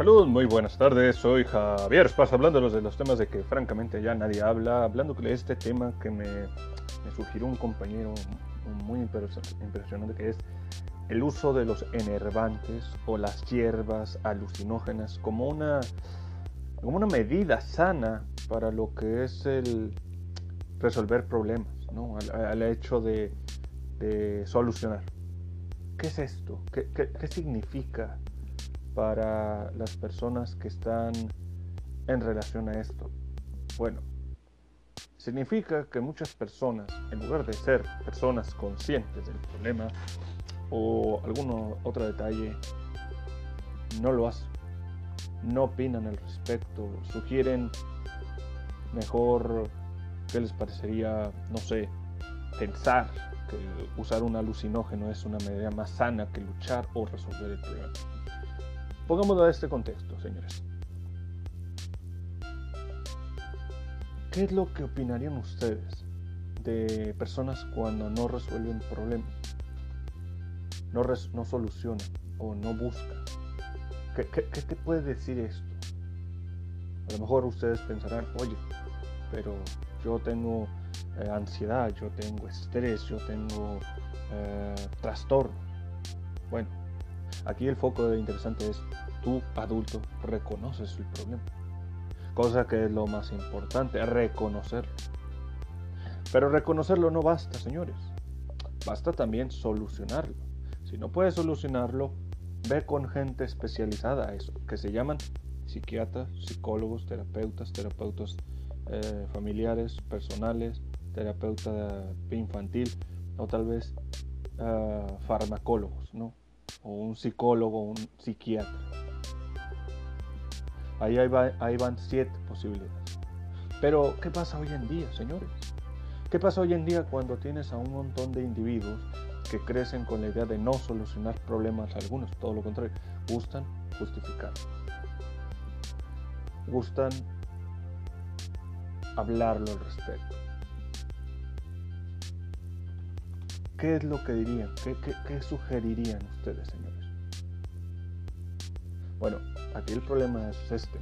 Saludos, muy buenas tardes. Soy Javier Esparza, hablando de los temas de que francamente ya nadie habla, hablando de este tema que me, me sugirió un compañero muy impresionante que es el uso de los enervantes o las hierbas alucinógenas como una, como una medida sana para lo que es el resolver problemas, ¿no? al, hecho de, de, solucionar. ¿Qué es esto? ¿Qué, qué, qué significa para las personas que están en relación a esto? Bueno, significa que muchas personas, en lugar de ser personas conscientes del problema o algún otro detalle, no lo hacen, no opinan al respecto, sugieren mejor qué les parecería, no sé, pensar que usar un alucinógeno es una medida más sana que luchar o resolver el problema. Pongámoslo a este contexto, señores. ¿Qué es lo que opinarían ustedes de personas cuando no resuelven problemas? No, no solucionan o no buscan. ¿Qué, te puede decir esto? A lo mejor ustedes pensarán, oye, pero yo tengo eh, ansiedad, yo tengo estrés, yo tengo eh, trastorno. Bueno, aquí el foco interesante es, tú adulto reconoces el problema cosa que es lo más importante, reconocerlo. Pero reconocerlo no basta, señores. Basta también solucionarlo. Si no puedes solucionarlo, ve con gente especializada a eso, que se llaman psiquiatras, psicólogos, terapeutas, terapeutas eh, familiares, personales, terapeuta infantil o tal vez uh, farmacólogos, ¿no? O un psicólogo, un psiquiatra. Ahí, van siete posibilidades. Pero, ¿qué pasa hoy en día, señores? ¿Qué pasa hoy en día cuando tienes a un montón de individuos que crecen con la idea de no solucionar problemas algunos? Todo lo contrario, gustan justificar. Gustan hablarlo al respecto. ¿Qué es lo que dirían? ¿Qué, qué sugerirían ustedes, señores? Bueno, aquí el problema es este.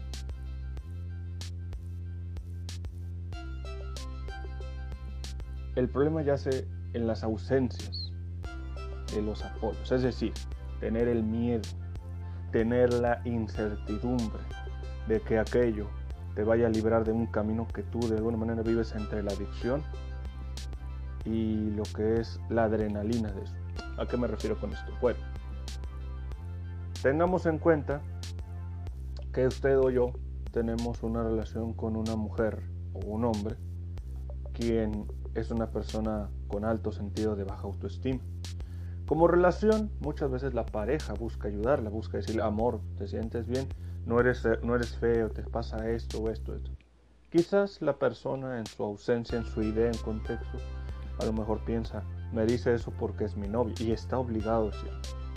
El problema yace en las ausencias de los apoyos, es decir, tener el miedo, tener la incertidumbre de que aquello te vaya a librar de un camino que tú de alguna manera vives entre la adicción y lo que es la adrenalina de eso. ¿A qué me refiero con esto? Bueno, Tengamos en cuenta que usted o yo tenemos una relación con una mujer o un hombre quien es una persona con alto sentido de baja autoestima. Como relación, muchas veces la pareja busca ayudarla, busca decirle, amor, ¿te sientes bien? No eres, no eres feo, te pasa esto o esto, esto. Quizás la persona en su ausencia, en su idea, en contexto, a lo mejor piensa, me dice eso porque es mi novio y está obligado a decirlo.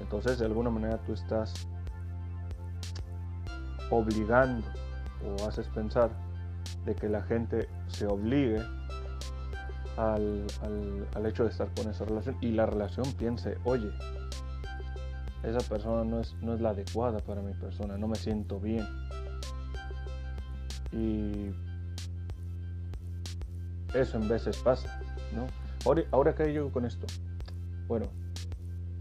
Entonces, de alguna manera tú estás obligando o haces pensar de que la gente se obligue al, hecho de estar con esa relación y la relación piense, oye, esa persona no es, no es la adecuada para mi persona, no me siento bien. Y eso en veces pasa, ¿no? Ahora, ahora ¿qué yo con esto? Bueno,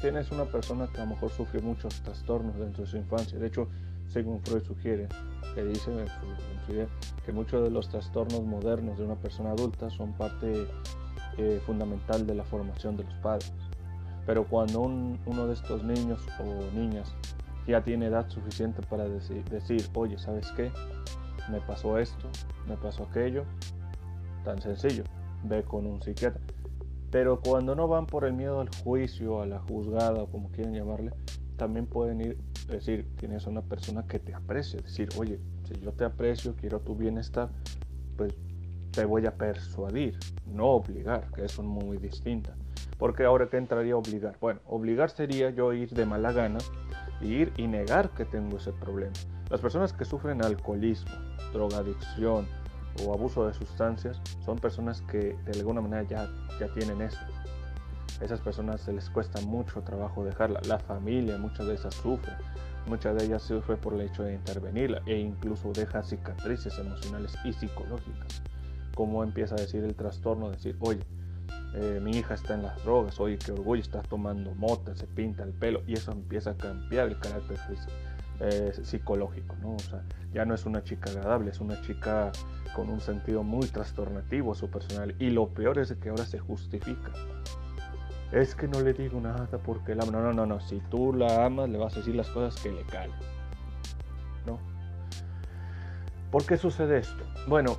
tienes una persona que a lo mejor sufre muchos trastornos dentro de su infancia. De hecho, según Freud sugiere, que dice que muchos de los trastornos modernos de una persona adulta son parte eh, fundamental de la formación de los padres. Pero cuando uno de estos niños o niñas ya tiene edad suficiente para decir, decir, oye, ¿sabes qué? Me pasó esto, me pasó aquello, tan sencillo, ve con un psiquiatra. Pero cuando no van por el miedo al juicio, a la juzgada o como quieran llamarle, también pueden ir, decir, tienes una persona que te aprecie, decir, oye, si yo te aprecio, quiero tu bienestar, pues te voy a persuadir, no obligar, que es muy distinta. Porque ahora que entraría a obligar, bueno, obligar sería yo ir de mala gana y ir y negar que tengo ese problema. Las personas que sufren alcoholismo, drogadicción, o abuso de sustancias son personas que de alguna manera ya, ya tienen eso. Esas personas se les cuesta mucho trabajo dejarla. La familia muchas veces sufre Muchas de ellas sufre por el hecho de intervenirla e incluso deja cicatrices emocionales y psicológicas. Como empieza a decir el trastorno, decir, oye, eh, mi hija está en las drogas, oye, qué orgullo, está tomando mota, se pinta el pelo, y eso empieza a cambiar el carácter eh, psicológico, ¿no? O sea, ya no es una chica agradable, es una chica con un sentido muy trastornativo su personal, y lo peor es que ahora se justifica es que no le digo nada porque la No, no, no, no. Si tú la amas, le vas a decir las cosas que le calen. ¿No? ¿Por qué sucede esto? Bueno,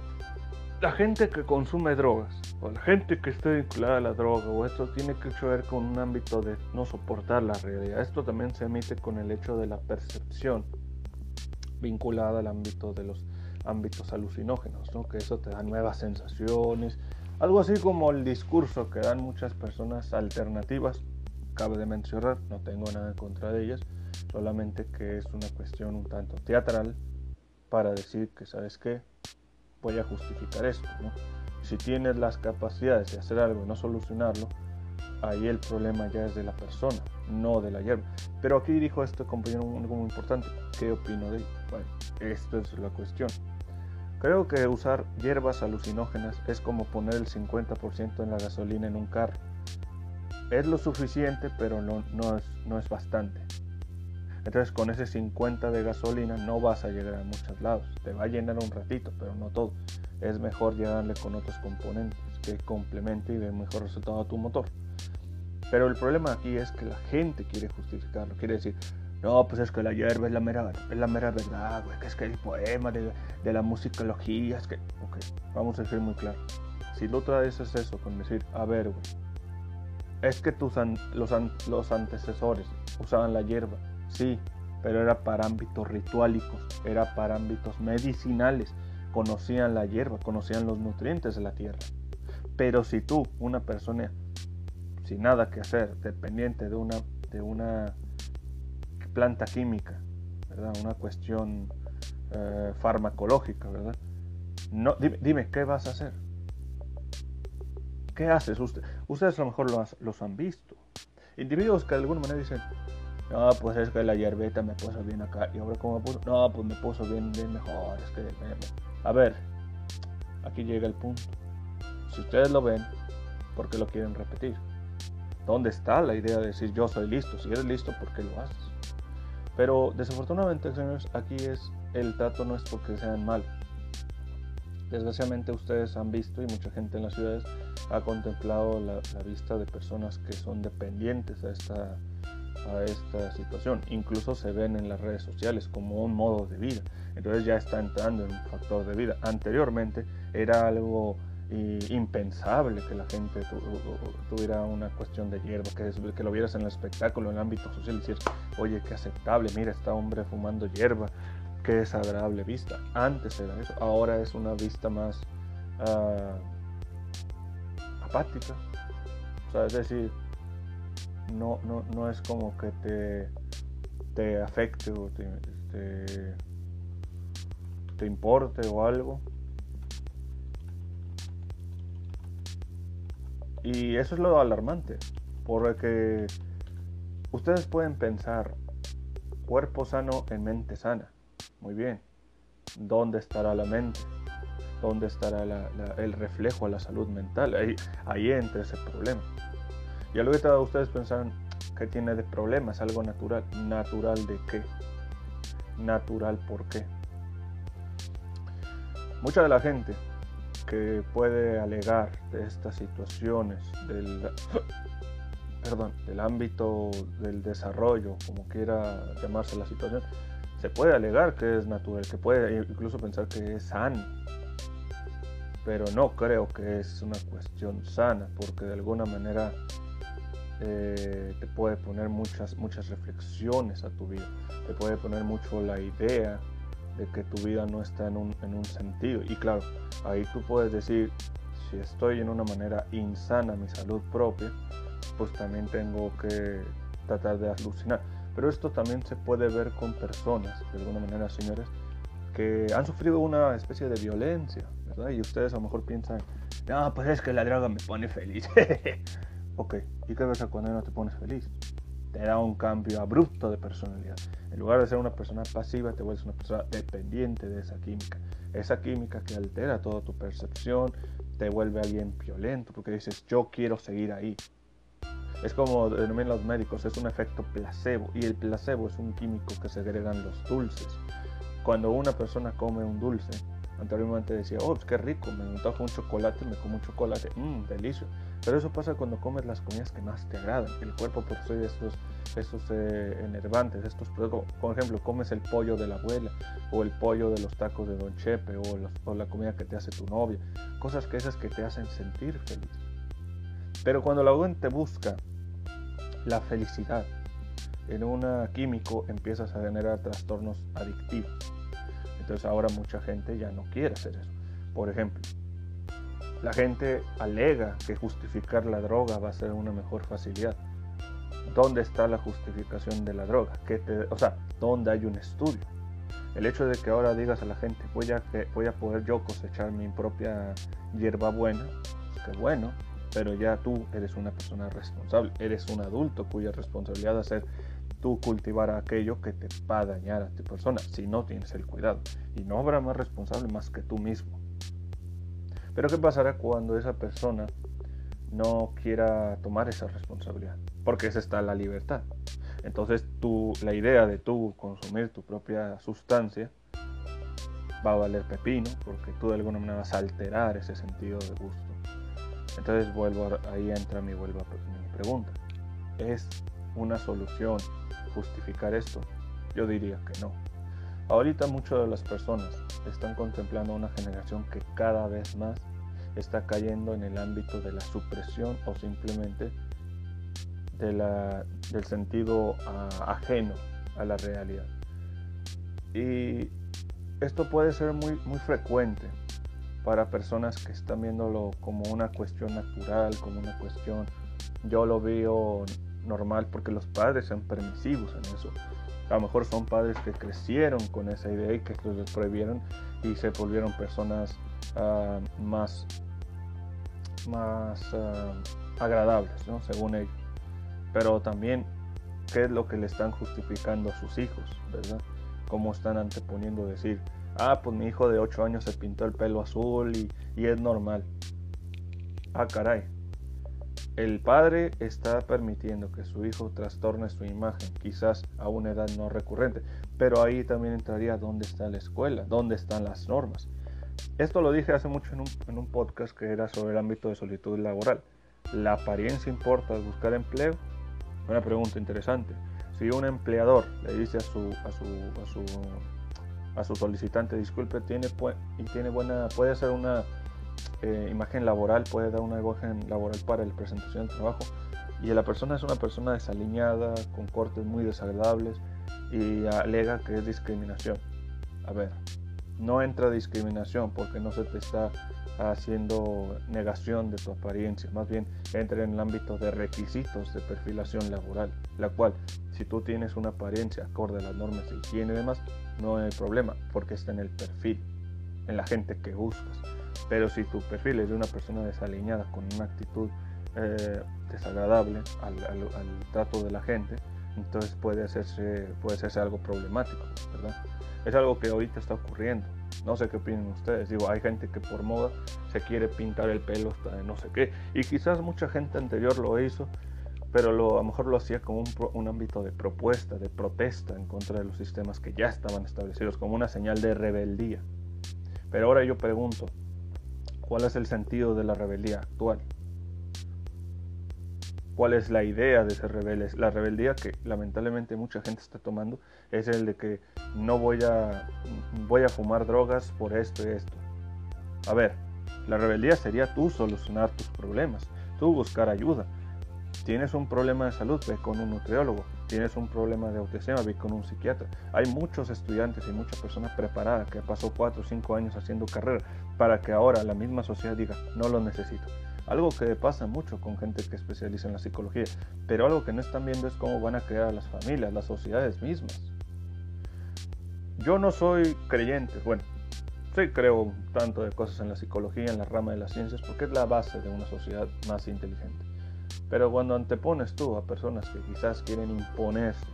la gente que consume drogas, o la gente que está vinculada a la droga, o esto tiene que ver con un ámbito de no soportar la realidad. Esto también se emite con el hecho de la percepción vinculada al ámbito de los ámbitos alucinógenos, ¿no? Que eso te da nuevas sensaciones, algo así como el discurso que dan muchas personas alternativas, cabe de mencionar, no tengo nada en contra de ellas, solamente que es una cuestión un tanto teatral para decir que, ¿sabes qué? Voy a justificar esto, ¿no? Si tienes las capacidades de hacer algo y no solucionarlo, ahí el problema ya es de la persona, no de la hierba. Pero aquí dijo este compañero algo muy importante, ¿qué opino de ello? Bueno, esto es la cuestión. Creo que usar hierbas alucinógenas es como poner el 50% en la gasolina en un carro. Es lo suficiente, pero no, es, no es bastante. Entonces con ese 50 de gasolina no vas a llegar a muchos lados. Te va a llenar un ratito, pero no todo. Es mejor llegarle con otros componentes que complementen y den mejor resultado a tu motor. Pero el problema aquí es que la gente quiere justificarlo. Quiere decir, no, pues es que la hierba es la mera, es verdad, güey. Que es que el poema de, la musicología es que. Ok, vamos a decir muy claro. Si tú traes eso con decir, a ver, güey. Es que tus los, los antecesores usaban la hierba. Sí, pero era para ámbitos rituálicos, era para ámbitos medicinales. Conocían la hierba, conocían los nutrientes de la tierra. Pero si tú, una persona sin nada que hacer, dependiente de una, de una planta química. Una cuestión eh, farmacológica, ¿verdad? No, dime, ¿qué vas a hacer? ¿Qué haces? Usted, ustedes a lo mejor los, han visto. Individuos que de alguna manera dicen, no, pues es que la hierbeta me puso bien acá. Y ahora como me puso, no, pues me puso bien, bien mejor. Es que, a ver, aquí llega el punto. Si ustedes lo ven, ¿por qué lo quieren repetir? ¿Dónde está la idea de decir yo soy listo? Si eres listo, ¿por qué lo haces? Pero desafortunadamente, señores, aquí es el trato no es porque sean mal. Desgraciadamente ustedes han visto y mucha gente en las ciudades ha contemplado la, vista de personas que son dependientes a esta, a esta situación. Incluso se ven en las redes sociales como un modo de vida. Entonces ya está entrando en un factor de vida. Anteriormente era algo impensable que la gente tuviera una cuestión de hierba, que, que lo vieras en el espectáculo, en el ámbito social, y decir, oye, qué aceptable, mira, está hombre fumando hierba, qué desagradable vista. Antes era eso, ahora es una vista más uh, apática. O sea, es decir, no, no, no es como que te, te afecte o te, te, te importe o algo Y eso es lo alarmante, porque ustedes pueden pensar, cuerpo sano en mente sana. Muy bien. ¿Dónde estará la mente? ¿Dónde estará el reflejo a la salud mental? Ahí, ahí entra ese problema. Y luego ustedes pensaron, ¿qué tiene de problema? ¿Es algo natural? ¿Natural de qué? ¿Natural por qué? Mucha de la gente que puede alegar de estas situaciones del, perdón, del ámbito del desarrollo, como quiera llamarse la situación, se puede alegar que es natural, que puede incluso pensar que es sano, pero no creo que es una cuestión sana, porque de alguna manera eh, te puede poner muchas, muchas reflexiones a tu vida, te puede poner mucho la idea de que tu vida no está en un, en un sentido. Y claro, ahí tú puedes decir, si estoy en una manera insana mi salud propia, pues también tengo que tratar de alucinar. Pero esto también se puede ver con personas, de alguna manera, señores, que han sufrido una especie de violencia, ¿verdad? Y ustedes a lo mejor piensan, no, pues es que la droga me pone feliz. ok, ¿y qué pasa cuando no te pones feliz? te da un cambio abrupto de personalidad. En lugar de ser una persona pasiva, te vuelves una persona dependiente de esa química. Esa química que altera toda tu percepción, te vuelve alguien violento, porque dices, yo quiero seguir ahí. Es como denominan los médicos, es un efecto placebo. Y el placebo es un químico que se agregan los dulces. Cuando una persona come un dulce, anteriormente decía, oh, pues qué rico, me antojo un chocolate, me como un chocolate, mmm, delicioso. Pero eso pasa cuando comes las comidas que más te agradan. El cuerpo posee estos, estos eh, enervantes, estos productos. Por ejemplo, comes el pollo de la abuela, o el pollo de los tacos de Don Chepe, o, o la comida que te hace tu novia. Cosas que esas que te hacen sentir feliz. Pero cuando la gente busca la felicidad en un químico, empiezas a generar trastornos adictivos. Entonces ahora mucha gente ya no quiere hacer eso. Por ejemplo, la gente alega que justificar la droga va a ser una mejor facilidad. ¿Dónde está la justificación de la droga? ¿Qué te, o sea, ¿dónde hay un estudio? El hecho de que ahora digas a la gente, voy a, voy a poder yo cosechar mi propia hierba buena, pues qué bueno, pero ya tú eres una persona responsable, eres un adulto cuya responsabilidad es ser tú cultivar aquello que te va a dañar a tu persona si no tienes el cuidado. Y no habrá más responsable más que tú mismo. Pero ¿qué pasará cuando esa persona no quiera tomar esa responsabilidad? Porque esa está la libertad. Entonces tú, la idea de tú consumir tu propia sustancia va a valer pepino porque tú de alguna manera vas a alterar ese sentido de gusto. Entonces vuelvo, ahí entra mi, vuelvo mi pregunta. ¿Es una solución justificar esto? Yo diría que no. Ahorita muchas de las personas están contemplando una generación que cada vez más está cayendo en el ámbito de la supresión o simplemente del sentido ah, ajeno a la realidad. Y esto puede ser muy, muy frecuente para personas que están viéndolo como una cuestión natural, como una cuestión, yo lo veo normal porque los padres son permisivos en eso a lo mejor son padres que crecieron con esa idea y que les prohibieron y se volvieron personas ah, más, más ah, agradables, ¿no? según ellos. Pero también, ¿qué es lo que le están justificando a sus hijos? ¿verdad? ¿Cómo están anteponiendo decir, ah, pues mi hijo de 8 años se pintó el pelo azul y, y es normal? Ah, caray, el padre está permitiendo que su hijo trastorne su imagen, quizás a una edad no recurrente, pero ahí también entraría dónde está la escuela, dónde están las normas. Esto lo dije hace mucho en un, podcast que era sobre el ámbito de solitud laboral. ¿La apariencia importa al buscar empleo? Una pregunta interesante. Si un empleador le dice a su, solicitante, disculpe, tiene, y tiene buena, puede hacer una eh, imagen laboral, puede dar una imagen laboral para la presentación del trabajo. Y la persona es una persona desaliñada, con cortes muy desagradables y alega que es discriminación. A ver, no entra discriminación porque no se te está haciendo negación de tu apariencia, más bien entra en el ámbito de requisitos de perfilación laboral, la cual si tú tienes una apariencia acorde a las normas de higiene y demás, no hay problema porque está en el perfil, en la gente que buscas. Pero si tu perfil es de una persona desaliñada con una actitud eh, desagradable al, trato de la gente, entonces puede hacerse, puede hacerse algo problemático, ¿verdad? Es algo que ahorita está ocurriendo. No sé qué opinan ustedes. Digo, hay gente que por moda se quiere pintar el pelo hasta de no sé qué. Y quizás mucha gente anterior lo hizo, pero lo, a lo mejor lo hacía como un, un, ámbito de propuesta, de protesta en contra de los sistemas que ya estaban establecidos, como una señal de rebeldía. Pero ahora yo pregunto, ¿Cuál es el sentido de la rebeldía actual? ¿Cuál es la idea de ser rebeldes? La rebeldía que lamentablemente mucha gente está tomando es el de que no voy a, voy a fumar drogas por esto y esto. A ver, la rebeldía sería tú solucionar tus problemas, tú buscar ayuda. Tienes un problema de salud, ve con un nutriólogo tienes un problema de autoestima, ve con un psiquiatra. Hay muchos estudiantes y muchas personas preparadas que pasó 4 o 5 años haciendo carrera para que ahora la misma sociedad diga, no lo necesito. Algo que pasa mucho con gente que especializa en la psicología, pero algo que no están viendo es cómo van a crear las familias, las sociedades mismas. Yo no soy creyente, bueno, sí creo tanto de cosas en la psicología, en la rama de las ciencias, porque es la base de una sociedad más inteligente Pero cuando antepones tú a personas que quizás quieren imponerse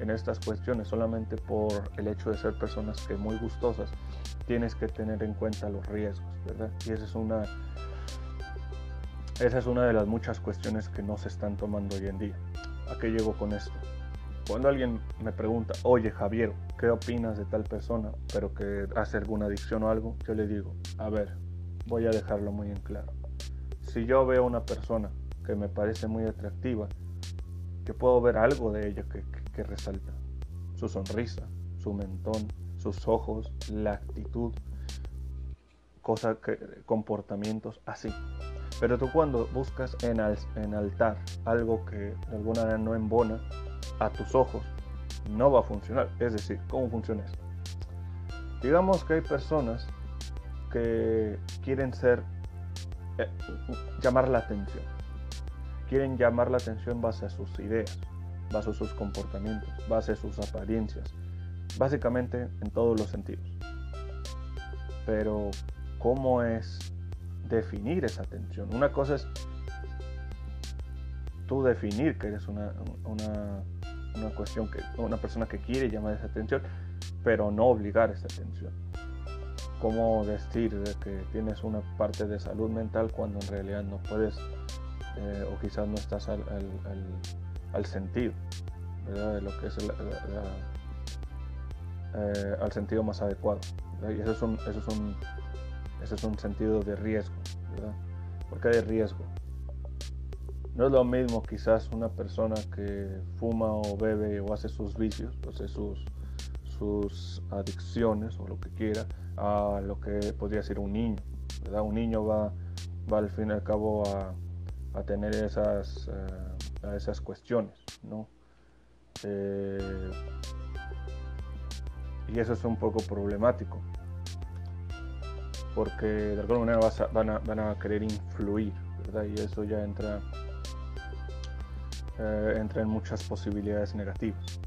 en estas cuestiones solamente por el hecho de ser personas que muy gustosas, tienes que tener en cuenta los riesgos, ¿verdad? Y esa es una esa es una de las muchas cuestiones que no se están tomando hoy en día. ¿A qué llego con esto? Cuando alguien me pregunta, oye Javier, ¿qué opinas de tal persona, pero que hace alguna adicción o algo? Yo le digo, a ver, voy a dejarlo muy en claro. Si yo veo una persona que me parece muy atractiva, que puedo ver algo de ella que, resalta, su sonrisa, su mentón, sus ojos, la actitud, cosas que, comportamientos así. Pero tú cuando buscas en enaltar algo que de alguna manera no embona a tus ojos, no va a funcionar. Es decir, ¿cómo funciona esto? Digamos que hay personas que quieren ser, eh, llamar la atención. Quieren llamar la atención base a sus ideas, base a sus comportamientos, base a sus apariencias, básicamente en todos los sentidos. Pero, ¿cómo es definir esa atención. Una cosa es tú definir que eres una, una, cuestión, que una persona que quiere llamar esa atención, pero no obligar esa atención. ¿Cómo decir que tienes una parte de salud mental cuando en realidad no puedes eh, o quizás no estás al, al, sentido de lo que es eh, al sentido más adecuado? Y eso es un, eso es un ese es un sentido de riesgo, ¿verdad? Porque hay riesgo. No es lo mismo quizás una persona que fuma o bebe o hace sus vicios, o hace sus, sus adicciones o lo que quiera, a lo que podría ser un niño. ¿verdad? Un niño va, va al fin y al cabo a, tener esas, eh, esas cuestiones. ¿no? Eh, y eso es un poco problemático porque de alguna manera van, a, van, a, querer influir, ¿verdad? Y eso ya entra, eh, entra en muchas posibilidades negativas.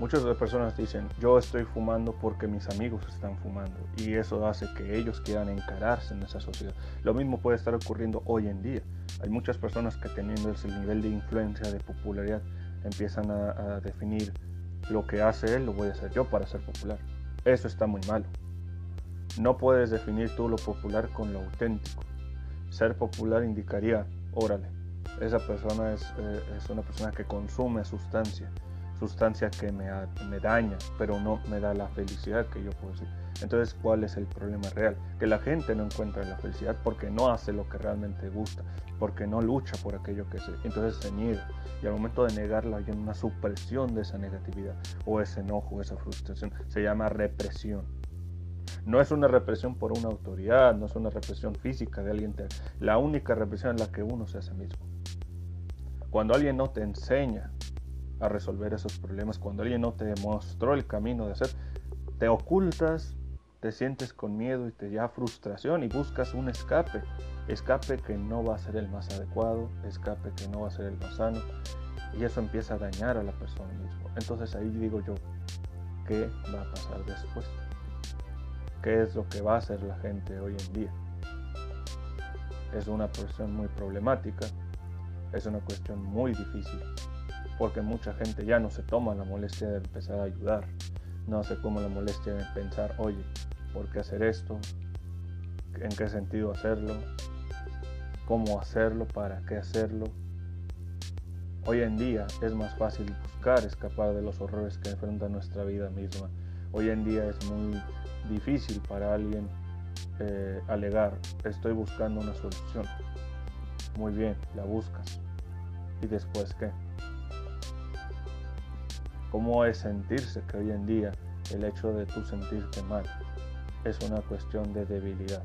Muchas personas dicen, yo estoy fumando porque mis amigos están fumando y eso hace que ellos quieran encararse en esa sociedad. Lo mismo puede estar ocurriendo hoy en día. Hay muchas personas que teniendo ese nivel de influencia, de popularidad, empiezan a, a definir lo que hace él, lo voy a hacer yo para ser popular. Eso está muy malo. No puedes definir tú lo popular con lo auténtico. Ser popular indicaría, órale, esa persona es, eh, es una persona que consume sustancia, sustancia que me, daña, pero no me da la felicidad que yo puedo decir. Entonces, ¿cuál es el problema real? Que la gente no encuentra la felicidad porque no hace lo que realmente gusta, porque no lucha por aquello que se... Entonces se niega. Y al momento de negarla hay una supresión de esa negatividad o ese enojo, esa frustración. Se llama represión. No es una represión por una autoridad, no es una represión física de alguien. La única represión es la que uno se hace mismo. Cuando alguien no te enseña a resolver esos problemas, cuando alguien no te demostró el camino de hacer, te ocultas, te sientes con miedo y te da frustración y buscas un escape. Escape que no va a ser el más adecuado, escape que no va a ser el más sano. Y eso empieza a dañar a la persona misma. Entonces ahí digo yo, ¿qué va a pasar después? qué es lo que va a hacer la gente hoy en día. Es una cuestión muy problemática, es una cuestión muy difícil, porque mucha gente ya no se toma la molestia de empezar a ayudar, no hace como la molestia de pensar, oye, ¿por qué hacer esto? ¿En qué sentido hacerlo? ¿Cómo hacerlo? ¿Para qué hacerlo? Hoy en día es más fácil buscar escapar de los horrores que enfrenta nuestra vida misma. Hoy en día es muy difícil para alguien eh, alegar, estoy buscando una solución. Muy bien, la buscas. ¿Y después qué? ¿Cómo es sentirse que hoy en día el hecho de tú sentirte mal es una cuestión de debilidad,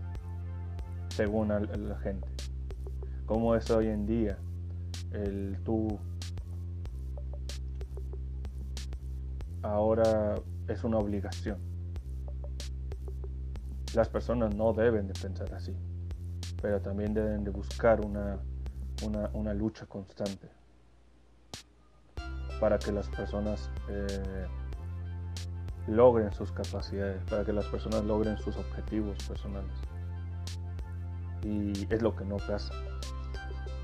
según la gente? ¿Cómo es hoy en día el tú ahora es una obligación? Las personas no deben de pensar así, pero también deben de buscar una, una, lucha constante para que las personas eh, logren sus capacidades, para que las personas logren sus objetivos personales. Y es lo que no pasa.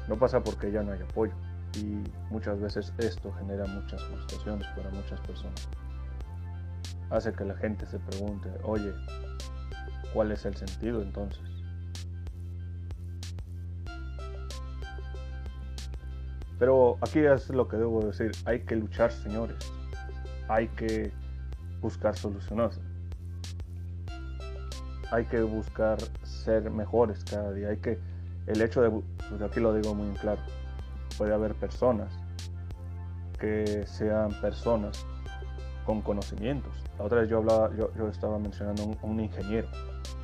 No pasa porque ya no hay apoyo. Y muchas veces esto genera muchas frustraciones para muchas personas. Hace que la gente se pregunte, oye, ¿cuál es el sentido entonces? Pero aquí es lo que debo decir, hay que luchar, señores. Hay que buscar soluciones. Hay que buscar ser mejores cada día. Hay que, el hecho de, pues aquí lo digo muy claro, puede haber personas que sean personas con conocimientos. La otra vez yo hablaba, yo, estaba mencionando a un, ingeniero.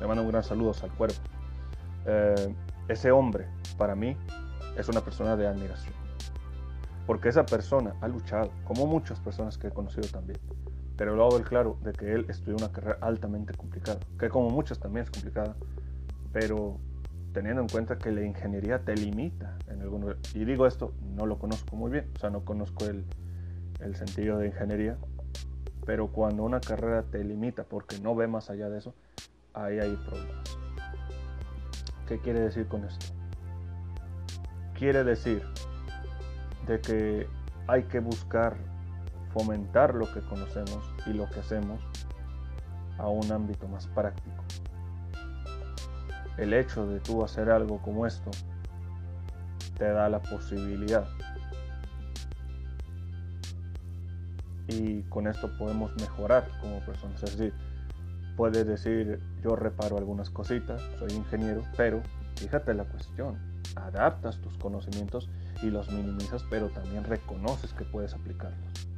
Le mando un gran saludo al cuerpo. Eh, ese hombre, para mí, es una persona de admiración. Porque esa persona ha luchado, como muchas personas que he conocido también. Pero lo hago el claro de que él estudió una carrera altamente complicada, que como muchas también es complicada, pero teniendo en cuenta que la ingeniería te limita en algunos... Y digo esto, no lo conozco muy bien, o sea, no conozco el, el sentido de ingeniería, pero cuando una carrera te limita porque no ve más allá de eso, ahí hay problemas. ¿Qué quiere decir con esto? Quiere decir de que hay que buscar fomentar lo que conocemos y lo que hacemos a un ámbito más práctico. El hecho de tú hacer algo como esto te da la posibilidad. Y con esto podemos mejorar como personas. Es decir, puedes decir, yo reparo algunas cositas, soy ingeniero, pero fíjate la cuestión, adaptas tus conocimientos y los minimizas, pero también reconoces que puedes aplicarlos.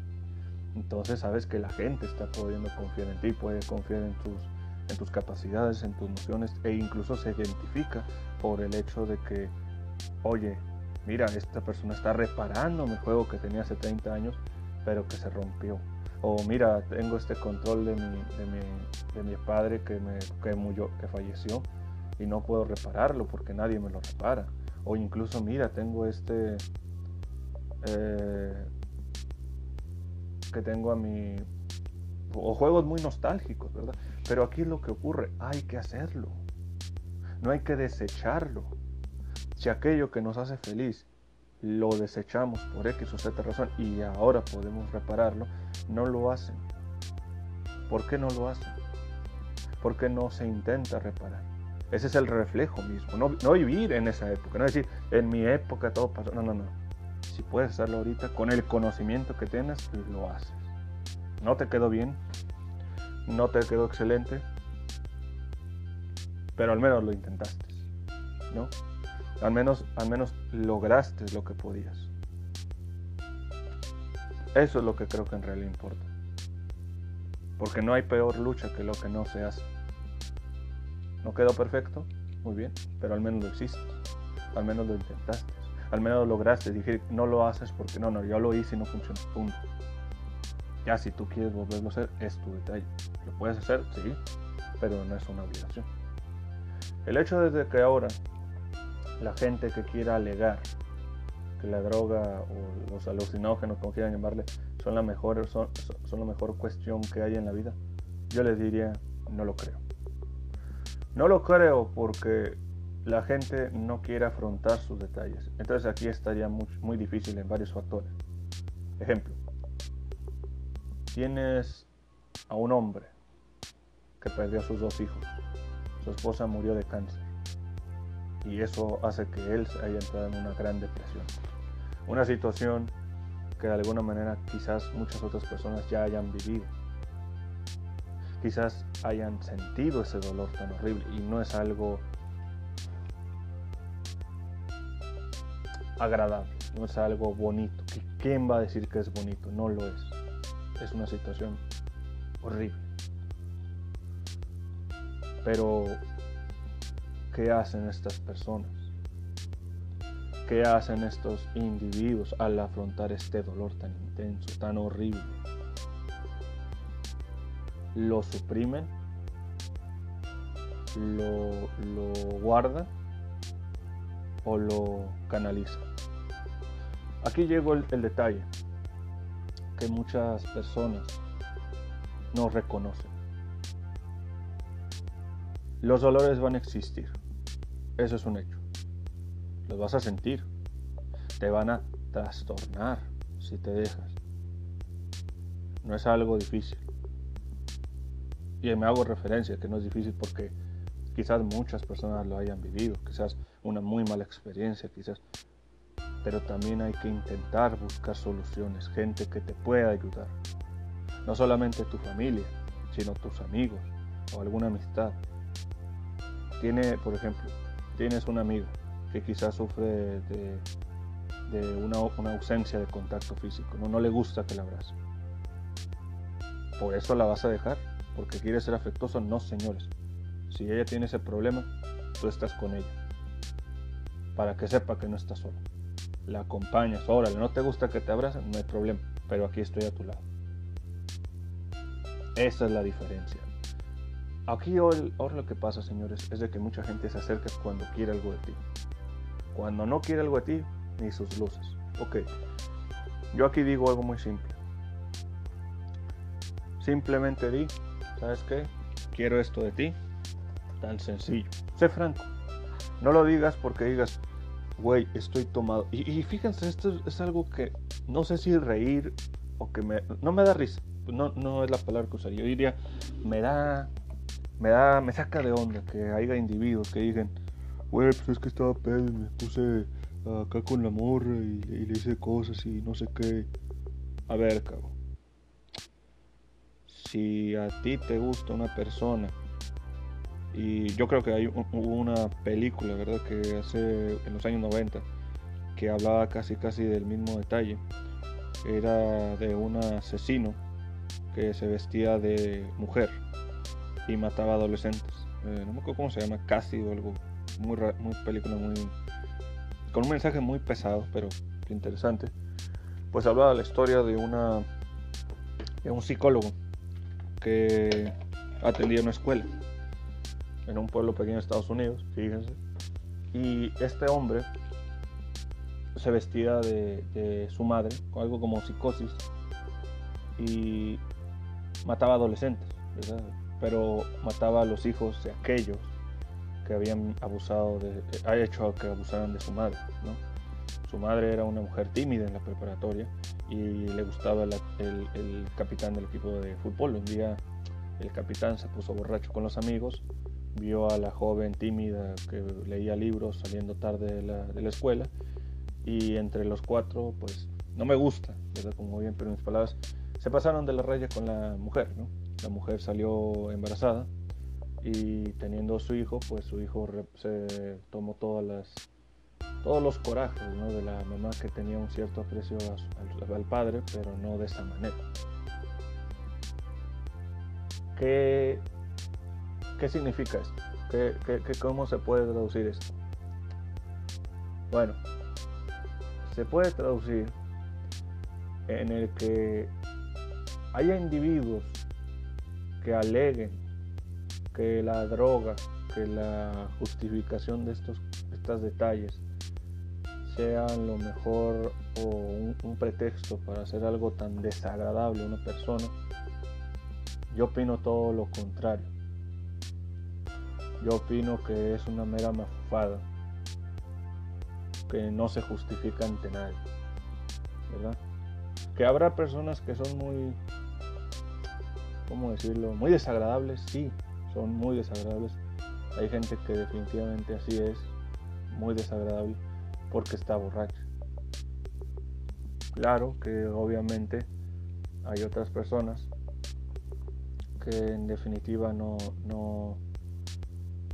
Entonces sabes que la gente está pudiendo confiar en ti, puede confiar en tus, en tus capacidades, en tus nociones e incluso se identifica por el hecho de que, oye, mira, esta persona está reparando mi juego que tenía hace 30 años, pero que se rompió. O mira, tengo este control de mi, de mi, de mi padre que, me, que, murió, que falleció y no puedo repararlo porque nadie me lo repara. O incluso, mira, tengo este... Eh, que tengo a mi... O juegos muy nostálgicos, ¿verdad? Pero aquí es lo que ocurre, hay que hacerlo. No hay que desecharlo. Si aquello que nos hace feliz lo desechamos por X o Z razón y ahora podemos repararlo, no lo hacen. ¿Por qué no lo hacen? Porque no se intenta reparar. Ese es el reflejo mismo. No, vivir en esa época. No decir, en mi época todo pasó. No, no, no. Si puedes hacerlo ahorita, con el conocimiento que tienes, lo haces. No te quedó bien. No te quedó excelente. Pero al menos lo intentaste. ¿No? Al menos, al menos lograste lo que podías. Eso es lo que creo que en realidad importa. Porque no hay peor lucha que lo que no se hace. No quedó perfecto, muy bien, pero al menos lo hiciste, al menos lo intentaste, al menos lo lograste. Dije, no lo haces porque no, no, yo lo hice y no funcionó, punto. Ya si tú quieres volverlo a hacer, es tu detalle. Lo puedes hacer, sí, pero no es una obligación. El hecho desde que ahora la gente que quiera alegar que la droga o los alucinógenos, como quieran llamarle, son la mejor, son, son la mejor cuestión que hay en la vida, yo les diría, no lo creo. No lo creo porque la gente no quiere afrontar sus detalles. Entonces aquí estaría muy, difícil en varios factores. Ejemplo, tienes a un hombre que perdió a sus dos hijos. Su esposa murió de cáncer. Y eso hace que él haya entrado en una gran depresión. Una situación que de alguna manera quizás muchas otras personas ya hayan vivido quizás hayan sentido ese dolor tan horrible y no es algo agradable, no es algo bonito. ¿Quién va a decir que es bonito? No lo es. Es una situación horrible. Pero, ¿qué hacen estas personas? ¿Qué hacen estos individuos al afrontar este dolor tan intenso, tan horrible? Lo suprimen, lo, lo guardan o lo canalizan. Aquí llegó el, el detalle que muchas personas no reconocen. Los dolores van a existir. Eso es un hecho. Los vas a sentir. te van a trastornar si te dejas. No es algo difícil. Y me hago referencia que no es difícil porque quizás muchas personas lo hayan vivido, quizás una muy mala experiencia, quizás. Pero también hay que intentar buscar soluciones, gente que te pueda ayudar. No solamente tu familia, sino tus amigos o alguna amistad. Tiene, por ejemplo, tienes un amigo que quizás sufre de, una, ausencia de contacto físico, ¿no? no le gusta que la abrace. Por eso la vas a dejar, porque quiere ser afectuoso, no señores. Si ella tiene ese problema, tú estás con ella. Para que sepa que no está sola. La acompañas, órale, no te gusta que te abracen, no hay problema, pero aquí estoy a tu lado. Esa es la diferencia. Aquí ahora lo que pasa, señores, es de que mucha gente se acerca cuando quiere algo de ti. Cuando no quiere algo de ti, ni sus luces. Ok, yo aquí digo algo muy simple. Simplemente di, ¿sabes qué? Quiero esto de ti. Tan sencillo. Sé franco. No lo digas porque digas, güey, estoy tomado. Y, fíjense, esto es algo que no sé si reír o que me... No me da risa. No, no es la palabra que usaría. Yo diría, me da... Me da... Me saca de onda que haya individuos que digan, güey, pues es que estaba pedo y me puse acá con la morra y, le hice cosas y no sé qué. A ver, cabrón. Si a ti te gusta una persona y yo creo que hay una película, ¿verdad? Que hace en los años 90 que hablaba casi casi del mismo detalle. Era de un asesino que se vestía de mujer y mataba adolescentes. Eh, no me acuerdo cómo se llama, casi o algo. Muy, muy película, muy. con un mensaje muy pesado, pero interesante. Pues hablaba la historia de una. de un psicólogo que atendía una escuela en un pueblo pequeño de Estados Unidos, fíjense. Y este hombre se vestía de, su madre, con algo como psicosis, y mataba adolescentes, pero mataba a los hijos de aquellos que habían abusado de, ha hecho que abusaran de su madre. Su madre era una mujer tímida en la preparatoria y le gustaba el, el, capitán del equipo de fútbol. Un día el capitán se puso borracho con los amigos, vio a la joven tímida que leía libros saliendo tarde de la, de la escuela y entre los cuatro, pues no me gusta, ¿verdad? Como bien, pero mis palabras, se pasaron de la raya con la mujer, ¿no? La mujer salió embarazada y teniendo su hijo, pues su hijo se tomó todas las, todos los corajes ¿no? de la mamá que tenía un cierto aprecio al, padre, pero no de esa manera. ¿Qué, qué significa esto? ¿Qué, qué, cómo se puede traducir esto? Bueno, se puede traducir en el que haya individuos que aleguen que la droga, que la justificación de estos, estos detalles sean lo mejor o un, pretexto para hacer algo tan desagradable a una persona, yo opino todo lo contrario. Yo opino que es una mera mafufada que no se justifica ante nadie. ¿Verdad? Que habrá personas que son muy ¿cómo decirlo? Muy desagradables, sí, son muy desagradables. Hay gente que definitivamente así es, muy desagradable, porque está borracha. Claro que obviamente hay otras personas que en definitiva no, no,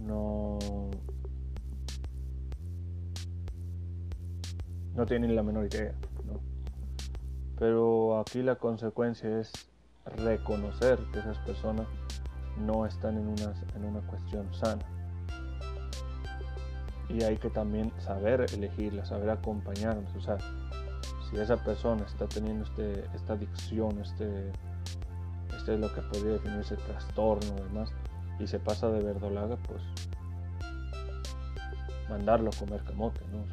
no, no tienen la menor idea. Pero aquí la consecuencia es reconocer que esas personas no están en una, en una cuestión sana. Y hay que también saber elegirla, saber acompañarnos. O sea, si esa persona está teniendo este, esta adicción, este, este es lo que podría definirse trastorno, además, y se pasa de verdolaga, pues mandarlo a comer camote, ¿no?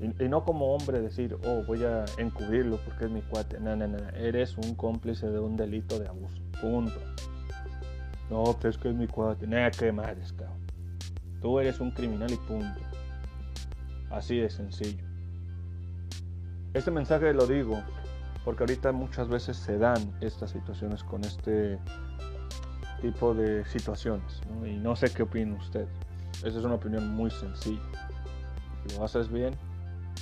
Y, no como hombre decir, oh, voy a encubrirlo porque es mi cuate. No, no, no, eres un cómplice de un delito de abuso. Punto. No, pues es que es mi cuate. Nada, que madres, cabrón. Tú eres un criminal y punto. Así de sencillo. Este mensaje lo digo porque ahorita muchas veces se dan estas situaciones con este tipo de situaciones. Y no sé qué opina usted. Esa es una opinión muy sencilla. ¿Lo haces bien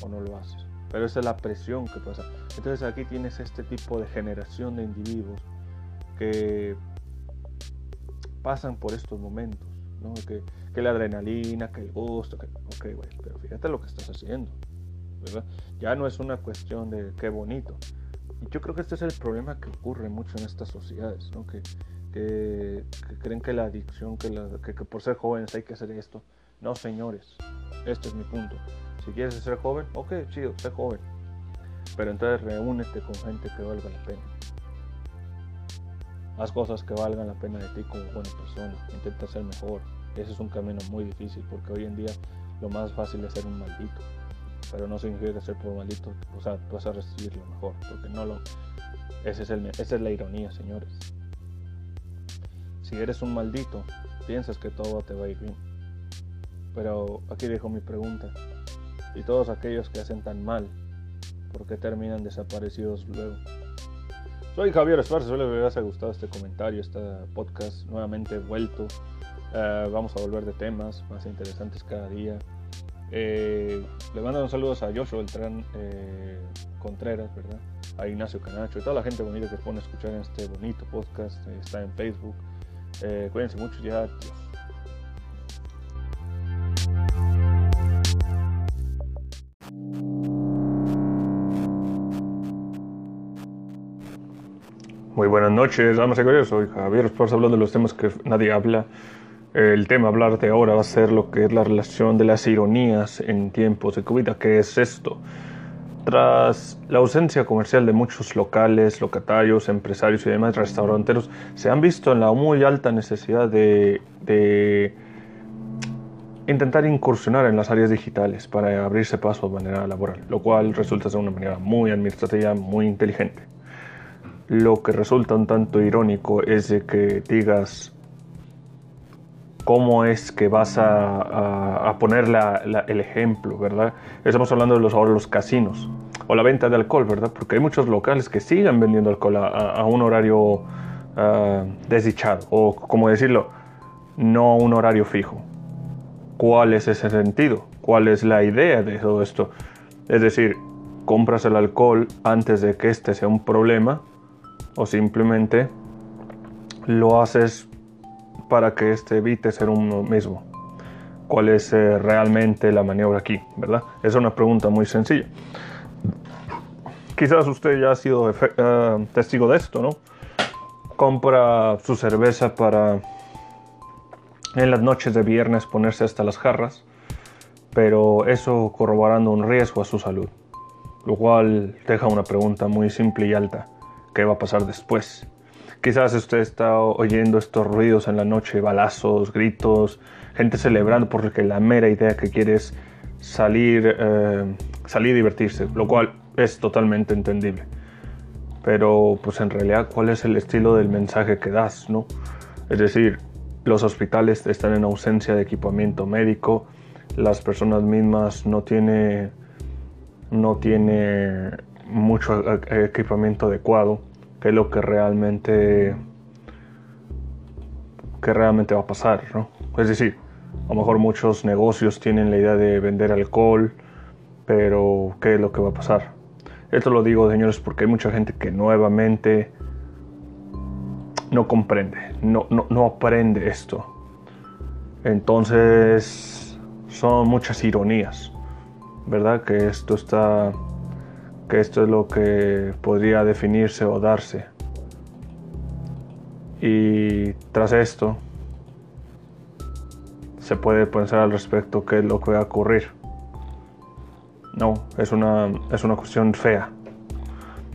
o no lo haces? Pero esa es la presión que pasa. Entonces aquí tienes este tipo de generación de individuos que pasan por estos momentos. Que, que, la adrenalina, que el gusto, que, ok, güey, pero fíjate lo que estás haciendo. ¿verdad? Ya no es una cuestión de qué bonito. Y yo creo que este es el problema que ocurre mucho en estas sociedades, ¿no? que, que, creen que la adicción, que, que, por ser jóvenes hay que hacer esto. No, señores, este es mi punto. Si quieres ser joven, ok, chido, sé joven. Pero entonces reúnete con gente que valga la pena. Haz cosas que valgan la pena de ti como buena persona. Intenta ser mejor. Ese es un camino muy difícil porque hoy en día lo más fácil es ser un maldito. Pero no significa ser por maldito, o sea, vas a recibir lo mejor, porque no lo. Es esa es la ironía, señores. Si eres un maldito, piensas que todo te va a ir bien. Pero aquí dejo mi pregunta. ¿Y todos aquellos que hacen tan mal, por qué terminan desaparecidos luego? Soy Javier Esparza, espero que les haya gustado este comentario, este podcast nuevamente vuelto. Eh, vamos a volver de temas más interesantes cada día. Eh, le mando un saludos a Joshua Beltrán eh, Contreras, ¿verdad? A Ignacio Canacho y toda la gente bonita que pone a escuchar este bonito podcast. está en Facebook, eh, cuídense mucho ya. Muy buenas noches, damas y caballeros. Soy Javier Esparza hablando de los temas que nadie habla. El tema a hablar de ahora va a ser lo que es la relación de las ironías en tiempos de COVID. ¿Qué es esto? Tras la ausencia comercial de muchos locales, locatarios, empresarios y demás restauranteros, se han visto en la muy alta necesidad de, intentar incursionar en las áreas digitales para abrirse paso de manera laboral, lo cual resulta ser una manera muy administrativa, muy inteligente. Lo que resulta un tanto irónico es de que digas cómo es que vas a, poner el ejemplo, ¿verdad? Estamos hablando de los, ahora los casinos o la venta de alcohol, ¿verdad? Porque hay muchos locales que siguen vendiendo alcohol a, un horario uh, desdichado o, como decirlo, no a un horario fijo. ¿Cuál es ese sentido? ¿Cuál es la idea de todo esto? Es decir, compras el alcohol antes de que este sea un problema o simplemente lo haces para que este evite ser uno mismo? ¿Cuál es eh, realmente la maniobra aquí? ¿Verdad? Es una pregunta muy sencilla. Quizás usted ya ha sido eh, testigo de esto, ¿no? Compra su cerveza para en las noches de viernes ponerse hasta las jarras, pero eso corroborando un riesgo a su salud, lo cual deja una pregunta muy simple y alta. ¿Qué va a pasar después? Quizás usted está oyendo estos ruidos en la noche, balazos, gritos, gente celebrando porque la mera idea que quiere es salir, eh, salir y divertirse, lo cual es totalmente entendible. Pero pues en realidad, ¿cuál es el estilo del mensaje que das? ¿no? Es decir, los hospitales están en ausencia de equipamiento médico, las personas mismas no tienen no tiene mucho equipamiento adecuado qué es lo que realmente que realmente va a pasar, ¿no? Es decir, a lo mejor muchos negocios tienen la idea de vender alcohol, pero ¿qué es lo que va a pasar? Esto lo digo, señores, porque hay mucha gente que nuevamente no comprende, no, no, no aprende esto. Entonces, son muchas ironías, ¿verdad? Que esto está que esto es lo que podría definirse o darse. Y tras esto, se puede pensar al respecto qué es lo que va a ocurrir. No, es una, es una cuestión fea.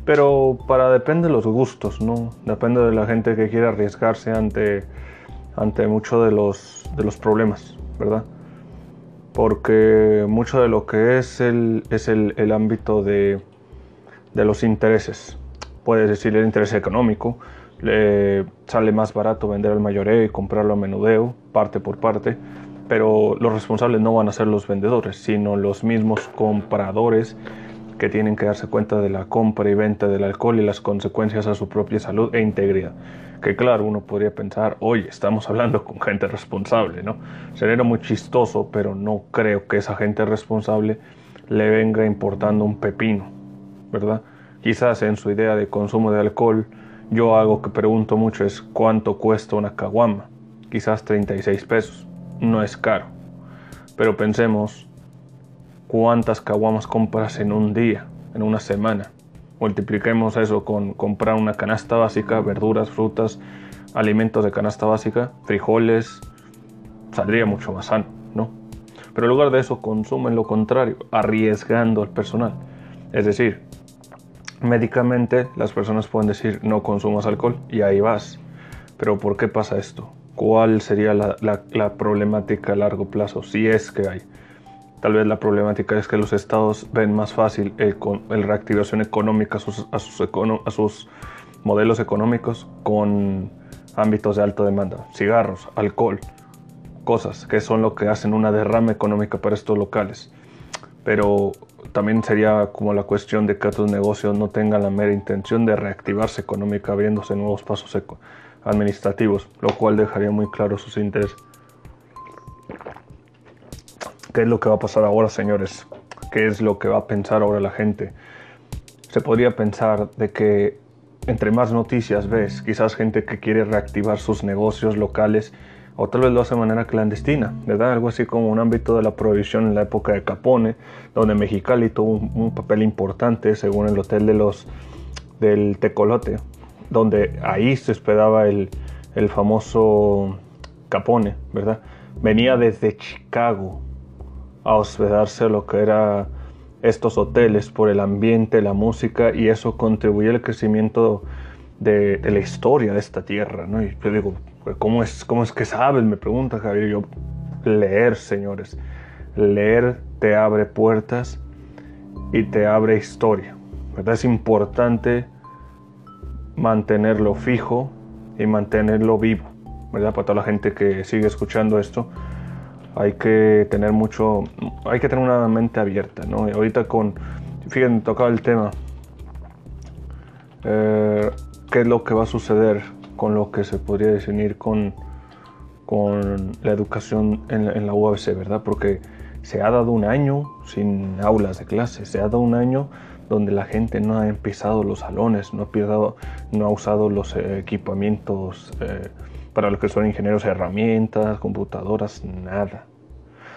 Pero para depende de los gustos, ¿no? Depende de la gente que quiera arriesgarse ante, ante muchos de los, de los problemas, ¿verdad? Porque mucho de lo que es el, es el ámbito de, de los intereses. Puedes decir el interés económico, le sale más barato vender al mayoreo y comprarlo a menudeo, parte por parte, pero los responsables no van a ser los vendedores, sino los mismos compradores que tienen que darse cuenta de la compra y venta del alcohol y las consecuencias a su propia salud e integridad. Que claro, uno podría pensar, oye, estamos hablando con gente responsable, ¿no? Sería muy chistoso, pero no creo que esa gente responsable le venga importando un pepino, ¿verdad? Quizás en su idea de consumo de alcohol, yo algo que pregunto mucho es cuánto cuesta una caguama. Quizás 36 pesos. No es caro. Pero pensemos cuántas caguamas compras en un día, en una semana. Multipliquemos eso con comprar una canasta básica, verduras, frutas, alimentos de canasta básica, frijoles, saldría mucho más sano, ¿no? Pero en lugar de eso consumen lo contrario, arriesgando al personal. Es decir, médicamente las personas pueden decir no consumas alcohol y ahí vas. Pero ¿por qué pasa esto? ¿Cuál sería la, problemática a largo plazo? Si es que hay. Tal vez la problemática es que los estados ven más fácil el, reactivación económica a, sus a sus modelos económicos con ámbitos de alta demanda, cigarros, alcohol, cosas que son lo que hacen una derrama económica para estos locales. Pero también sería como la cuestión de que estos negocios no tengan la mera intención de reactivarse económica abriéndose nuevos pasos administrativos, lo cual dejaría muy claro sus intereses. ¿Qué es lo que va a pasar ahora, señores? ¿Qué es lo que va a pensar ahora la gente? Se podría pensar de que entre más noticias ves, quizás gente que quiere reactivar sus negocios locales o tal vez lo hace de manera clandestina, ¿verdad? Algo así como un ámbito de la prohibición en la época de Capone, donde Mexicali tuvo un, papel importante según el hotel de los del Tecolote, donde ahí se hospedaba el, el famoso Capone, ¿verdad? Venía desde Chicago a hospedarse a lo que era estos hoteles por el ambiente, la música y eso contribuye al crecimiento de, la historia de esta tierra. ¿no? Y yo digo, ¿cómo es, ¿cómo es que sabes? Me pregunta Javier. Yo, leer, señores. Leer te abre puertas y te abre historia. ¿verdad? Es importante mantenerlo fijo y mantenerlo vivo. ¿verdad? Para toda la gente que sigue escuchando esto hay que tener mucho, hay que tener una mente abierta, ¿no? ahorita con, fíjense, tocaba el tema, eh, qué es lo que va a suceder con lo que se podría definir con, con la educación en, en la UABC, ¿verdad? Porque se ha dado un año sin aulas de clase, se ha dado un año donde la gente no ha empezado los salones, no ha, no ha usado los equipamientos. Eh, para los que son ingenieros, herramientas, computadoras, nada.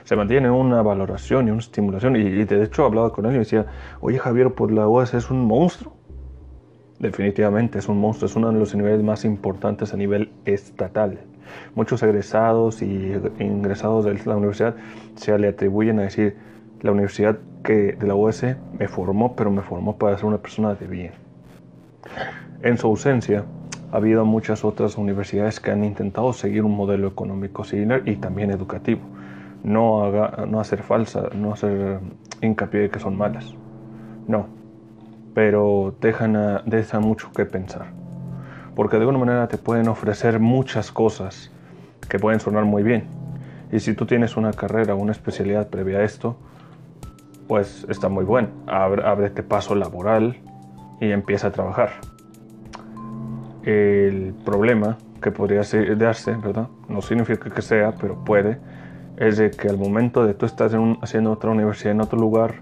Se mantiene una valoración y una estimulación. Y, de hecho hablaba con él y decía, oye Javier, pues la UAS es un monstruo. Definitivamente es un monstruo, es uno de los niveles más importantes a nivel estatal. Muchos egresados y ingresados de la universidad se le atribuyen a decir, la universidad que de la UAS me formó, pero me formó para ser una persona de bien. En su ausencia, ha habido muchas otras universidades que han intentado seguir un modelo económico similar y también educativo. No, haga, no hacer falsa, no hacer hincapié de que son malas. No. Pero dejan, a, dejan mucho que pensar. Porque de alguna manera te pueden ofrecer muchas cosas que pueden sonar muy bien. Y si tú tienes una carrera o una especialidad previa a esto, pues está muy bueno. Ábrete paso laboral y empieza a trabajar el problema que podría darse, ¿verdad? No significa que sea, pero puede, es de que al momento de tú estás haciendo otra universidad en otro lugar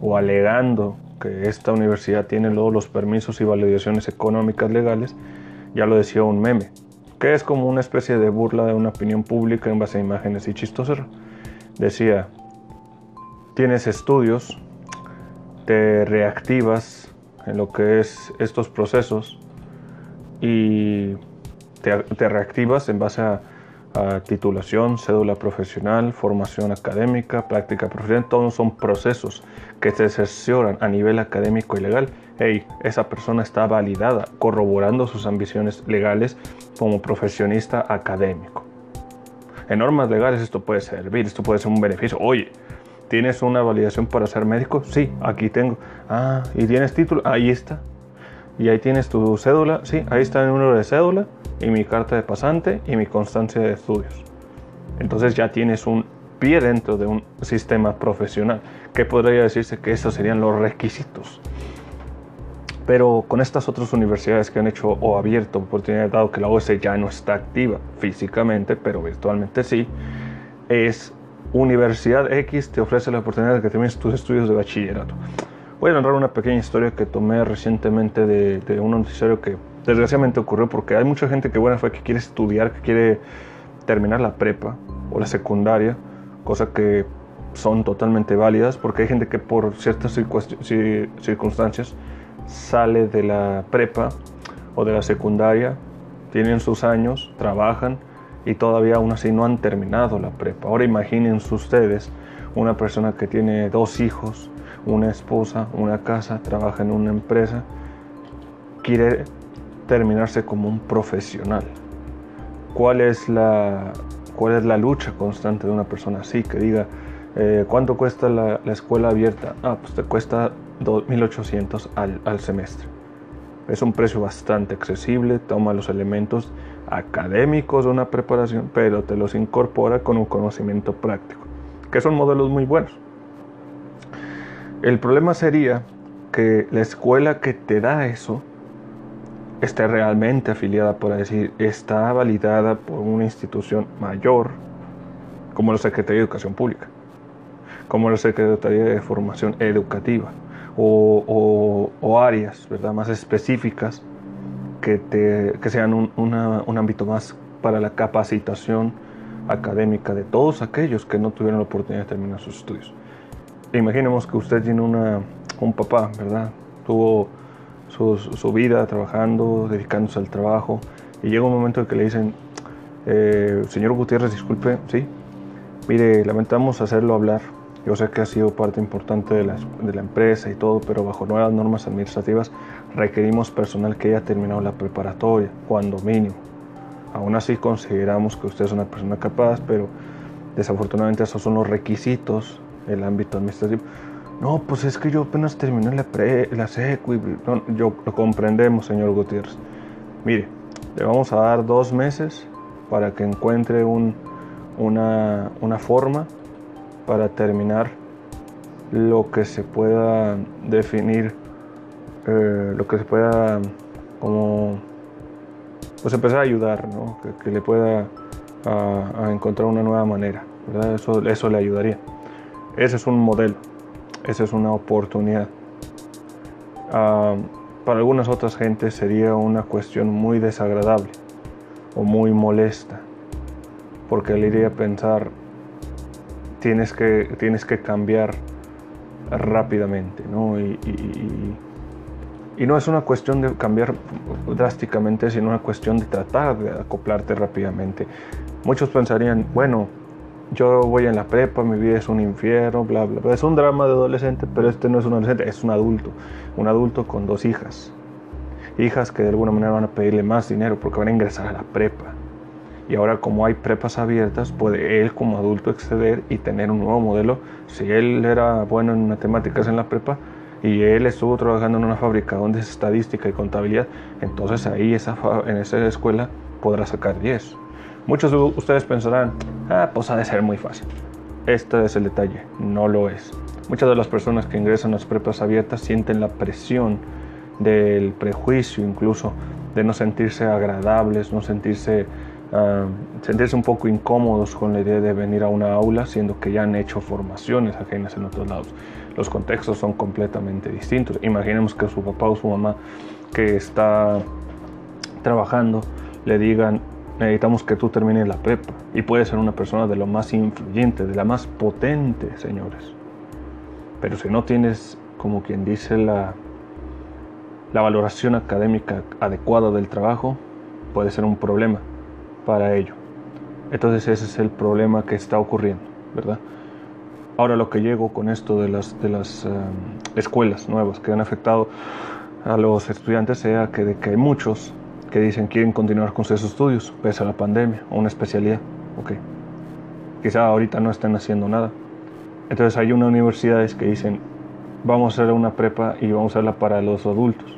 o alegando que esta universidad tiene todos los permisos y validaciones económicas legales, ya lo decía un meme, que es como una especie de burla de una opinión pública en base a imágenes y chistosas. Decía, tienes estudios, te reactivas en lo que es estos procesos y te, reactivas en base a, titulación, cédula profesional, formación académica, práctica profesional, todos son procesos que se cercioran a nivel académico y legal. Hey, esa persona está validada, corroborando sus ambiciones legales como profesionista académico. En normas legales esto puede servir, esto puede ser un beneficio. Oye, ¿tienes una validación para ser médico? Sí, aquí tengo. Ah, ¿y tienes título? Ahí está y ahí tienes tu cédula, sí, ahí está el número de cédula y mi carta de pasante y mi constancia de estudios. Entonces ya tienes un pie dentro de un sistema profesional, que podría decirse que esos serían los requisitos. Pero con estas otras universidades que han hecho o abierto oportunidades, dado que la OS ya no está activa físicamente, pero virtualmente sí, es Universidad X te ofrece la oportunidad de que termines tus estudios de bachillerato. Voy a narrar una pequeña historia que tomé recientemente de, de un noticiario que desgraciadamente ocurrió porque hay mucha gente que buena fue que quiere estudiar, que quiere terminar la prepa o la secundaria, cosa que son totalmente válidas porque hay gente que por ciertas circunstancias sale de la prepa o de la secundaria, tienen sus años, trabajan y todavía aún así no han terminado la prepa. Ahora imagínense ustedes una persona que tiene dos hijos, una esposa, una casa, trabaja en una empresa, quiere terminarse como un profesional. ¿Cuál es la, cuál es la lucha constante de una persona así que diga, eh, ¿cuánto cuesta la, escuela abierta? Ah, pues te cuesta 2.800 al, al semestre. Es un precio bastante accesible, toma los elementos académicos de una preparación, pero te los incorpora con un conocimiento práctico, que son modelos muy buenos. El problema sería que la escuela que te da eso esté realmente afiliada, por decir, está validada por una institución mayor, como la Secretaría de Educación Pública, como la Secretaría de Formación Educativa, o, áreas ¿verdad? más específicas que, te, que sean un, un ámbito más para la capacitación académica de todos aquellos que no tuvieron la oportunidad de terminar sus estudios. Imaginemos que usted tiene una, un papá, ¿verdad? Tuvo su, vida trabajando, dedicándose al trabajo, y llega un momento en que le dicen, eh, señor Gutiérrez, disculpe, sí, mire, lamentamos hacerlo hablar. Yo sé que ha sido parte importante de la, de la empresa y todo, pero bajo nuevas normas administrativas requerimos personal que haya terminado la preparatoria, cuando mínimo. Aún así consideramos que usted es una persona capaz, pero desafortunadamente esos son los requisitos el ámbito administrativo. No, pues es que yo apenas terminé la, pre, la secu yo lo comprendemos, señor Gutiérrez. Mire, le vamos a dar dos meses para que encuentre un, una, una forma para terminar lo que se pueda definir, eh, lo que se pueda como pues empezar a ayudar, ¿no? que, le pueda encontrar una nueva manera. Eso, eso le ayudaría. Ese es un modelo, esa es una oportunidad. Ah, para algunas otras gentes sería una cuestión muy desagradable o muy molesta, porque le iría a pensar, tienes que, tienes que cambiar rápidamente, ¿no? Y, y, no es una cuestión de cambiar drásticamente, sino una cuestión de tratar de acoplarte rápidamente. Muchos pensarían, bueno, yo voy en la prepa, mi vida es un infierno, bla, bla, bla. Es un drama de adolescente, pero este no es un adolescente, es un adulto. Un adulto con dos hijas. Hijas que de alguna manera van a pedirle más dinero porque van a ingresar a la prepa. Y ahora como hay prepas abiertas, puede él como adulto exceder y tener un nuevo modelo. Si él era bueno en matemáticas en la prepa y él estuvo trabajando en una fábrica donde es estadística y contabilidad, entonces ahí en esa escuela podrá sacar 10 Muchos de ustedes pensarán, ah, pues ha de ser muy fácil. Este es el detalle, no lo es. Muchas de las personas que ingresan a las prepas abiertas sienten la presión del prejuicio incluso, de no sentirse agradables, no sentirse, ah, sentirse un poco incómodos con la idea de venir a una aula, siendo que ya han hecho formaciones ajenas en otros lados. Los contextos son completamente distintos. Imaginemos que su papá o su mamá que está trabajando le digan, necesitamos que tú termines la prepa. Y puedes ser una persona de lo más influyente, de la más potente, señores. Pero si no tienes, como quien dice, la, la valoración académica adecuada del trabajo, puede ser un problema para ello. Entonces ese es el problema que está ocurriendo, ¿verdad? Ahora lo que llego con esto de las, de las eh, escuelas nuevas que han afectado a los estudiantes sea que, de que hay muchos que dicen quieren continuar con sus estudios pese a la pandemia o una especialidad. Ok. Quizá ahorita no estén haciendo nada. Entonces hay unas universidades que dicen vamos a hacer una prepa y vamos a hacerla para los adultos.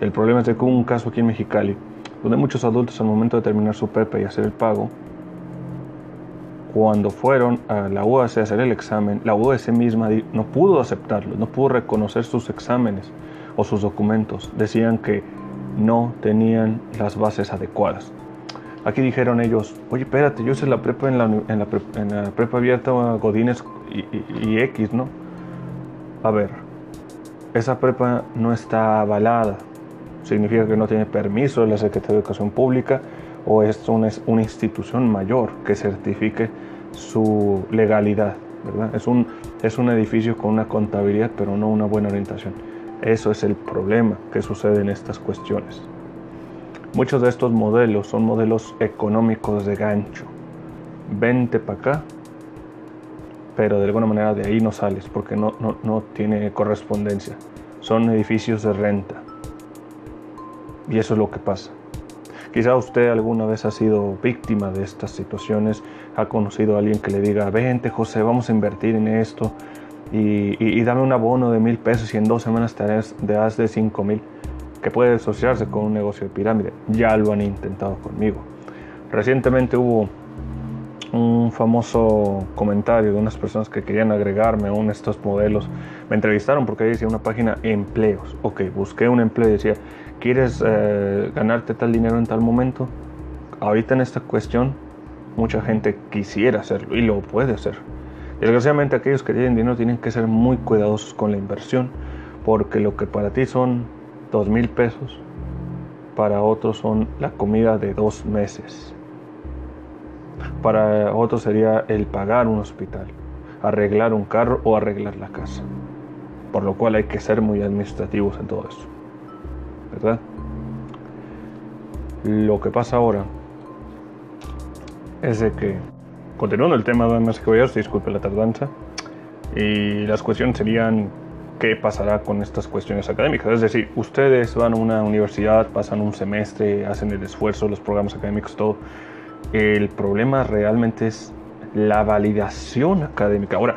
El problema es que hubo un caso aquí en Mexicali donde muchos adultos al momento de terminar su prepa y hacer el pago, cuando fueron a la UAC a hacer el examen, la UAC misma no pudo aceptarlo, no pudo reconocer sus exámenes o sus documentos. Decían que no tenían las bases adecuadas. Aquí dijeron ellos, oye, espérate, yo hice la prepa en la, prepa abierta Godines y, y, X, ¿no? A ver, esa prepa no está avalada. Significa que no tiene permiso de la Secretaría de Educación Pública o es una, institución mayor que certifique su legalidad, ¿verdad? Es un edificio con una contabilidad, pero no una buena orientación. Eso es el problema que sucede en estas cuestiones. Muchos de estos modelos son modelos económicos de gancho. Vente para acá, pero de alguna manera de ahí no sales porque no, no, no tiene correspondencia. Son edificios de renta. Y eso es lo que pasa. Quizá usted alguna vez ha sido víctima de estas situaciones, ha conocido a alguien que le diga, vente José, vamos a invertir en esto y, dame un abono de mil pesos y en dos semanas te das de cinco mil, que puede asociarse con un negocio de pirámide. Ya lo han intentado conmigo. Recientemente hubo un famoso comentario de unas personas que querían agregarme a uno de estos modelos. Me entrevistaron porque decía una página empleos. Ok, busqué un empleo y decía, ¿quieres eh, ganarte tal dinero en tal momento? Ahorita en esta cuestión, mucha gente quisiera hacerlo y lo puede hacer. Desgraciadamente aquellos que tienen dinero tienen que ser muy cuidadosos con la inversión porque lo que para ti son dos mil pesos, para otros son la comida de dos meses. Para otros sería el pagar un hospital, arreglar un carro o arreglar la casa. Por lo cual hay que ser muy administrativos en todo eso. ¿Verdad? Lo que pasa ahora es de que Continuando el tema, damas y caballeros, disculpe la tardanza. Y las cuestiones serían qué pasará con estas cuestiones académicas. Es decir, ustedes van a una universidad, pasan un semestre, hacen el esfuerzo, los programas académicos, todo. El problema realmente es la validación académica. Ahora,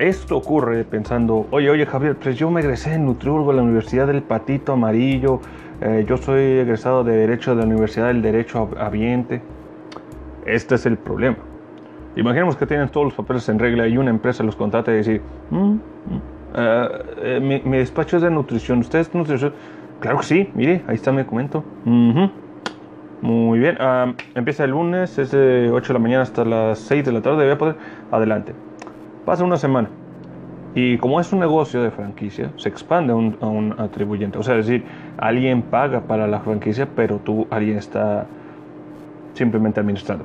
esto ocurre pensando, oye, oye Javier, pues yo me egresé en nutriólogo a la Universidad del Patito Amarillo, eh, yo soy egresado de Derecho de la Universidad del Derecho Ambiente. Este es el problema Imaginemos que tienen todos los papeles en regla y una empresa los contrata y dice, mm, mm, eh, eh, mi, despacho es de nutrición, ¿usted es nutrición? Claro que sí, mire, ahí está mi documento. Muy bien, ah, empieza el lunes, es de 8 de la mañana hasta las 6 de la tarde, voy a poder, adelante. Pasa una semana. Y como es un negocio de franquicia, se expande a un, atribuyente. O sea, es decir, alguien paga para la franquicia, pero tú, alguien está simplemente administrando.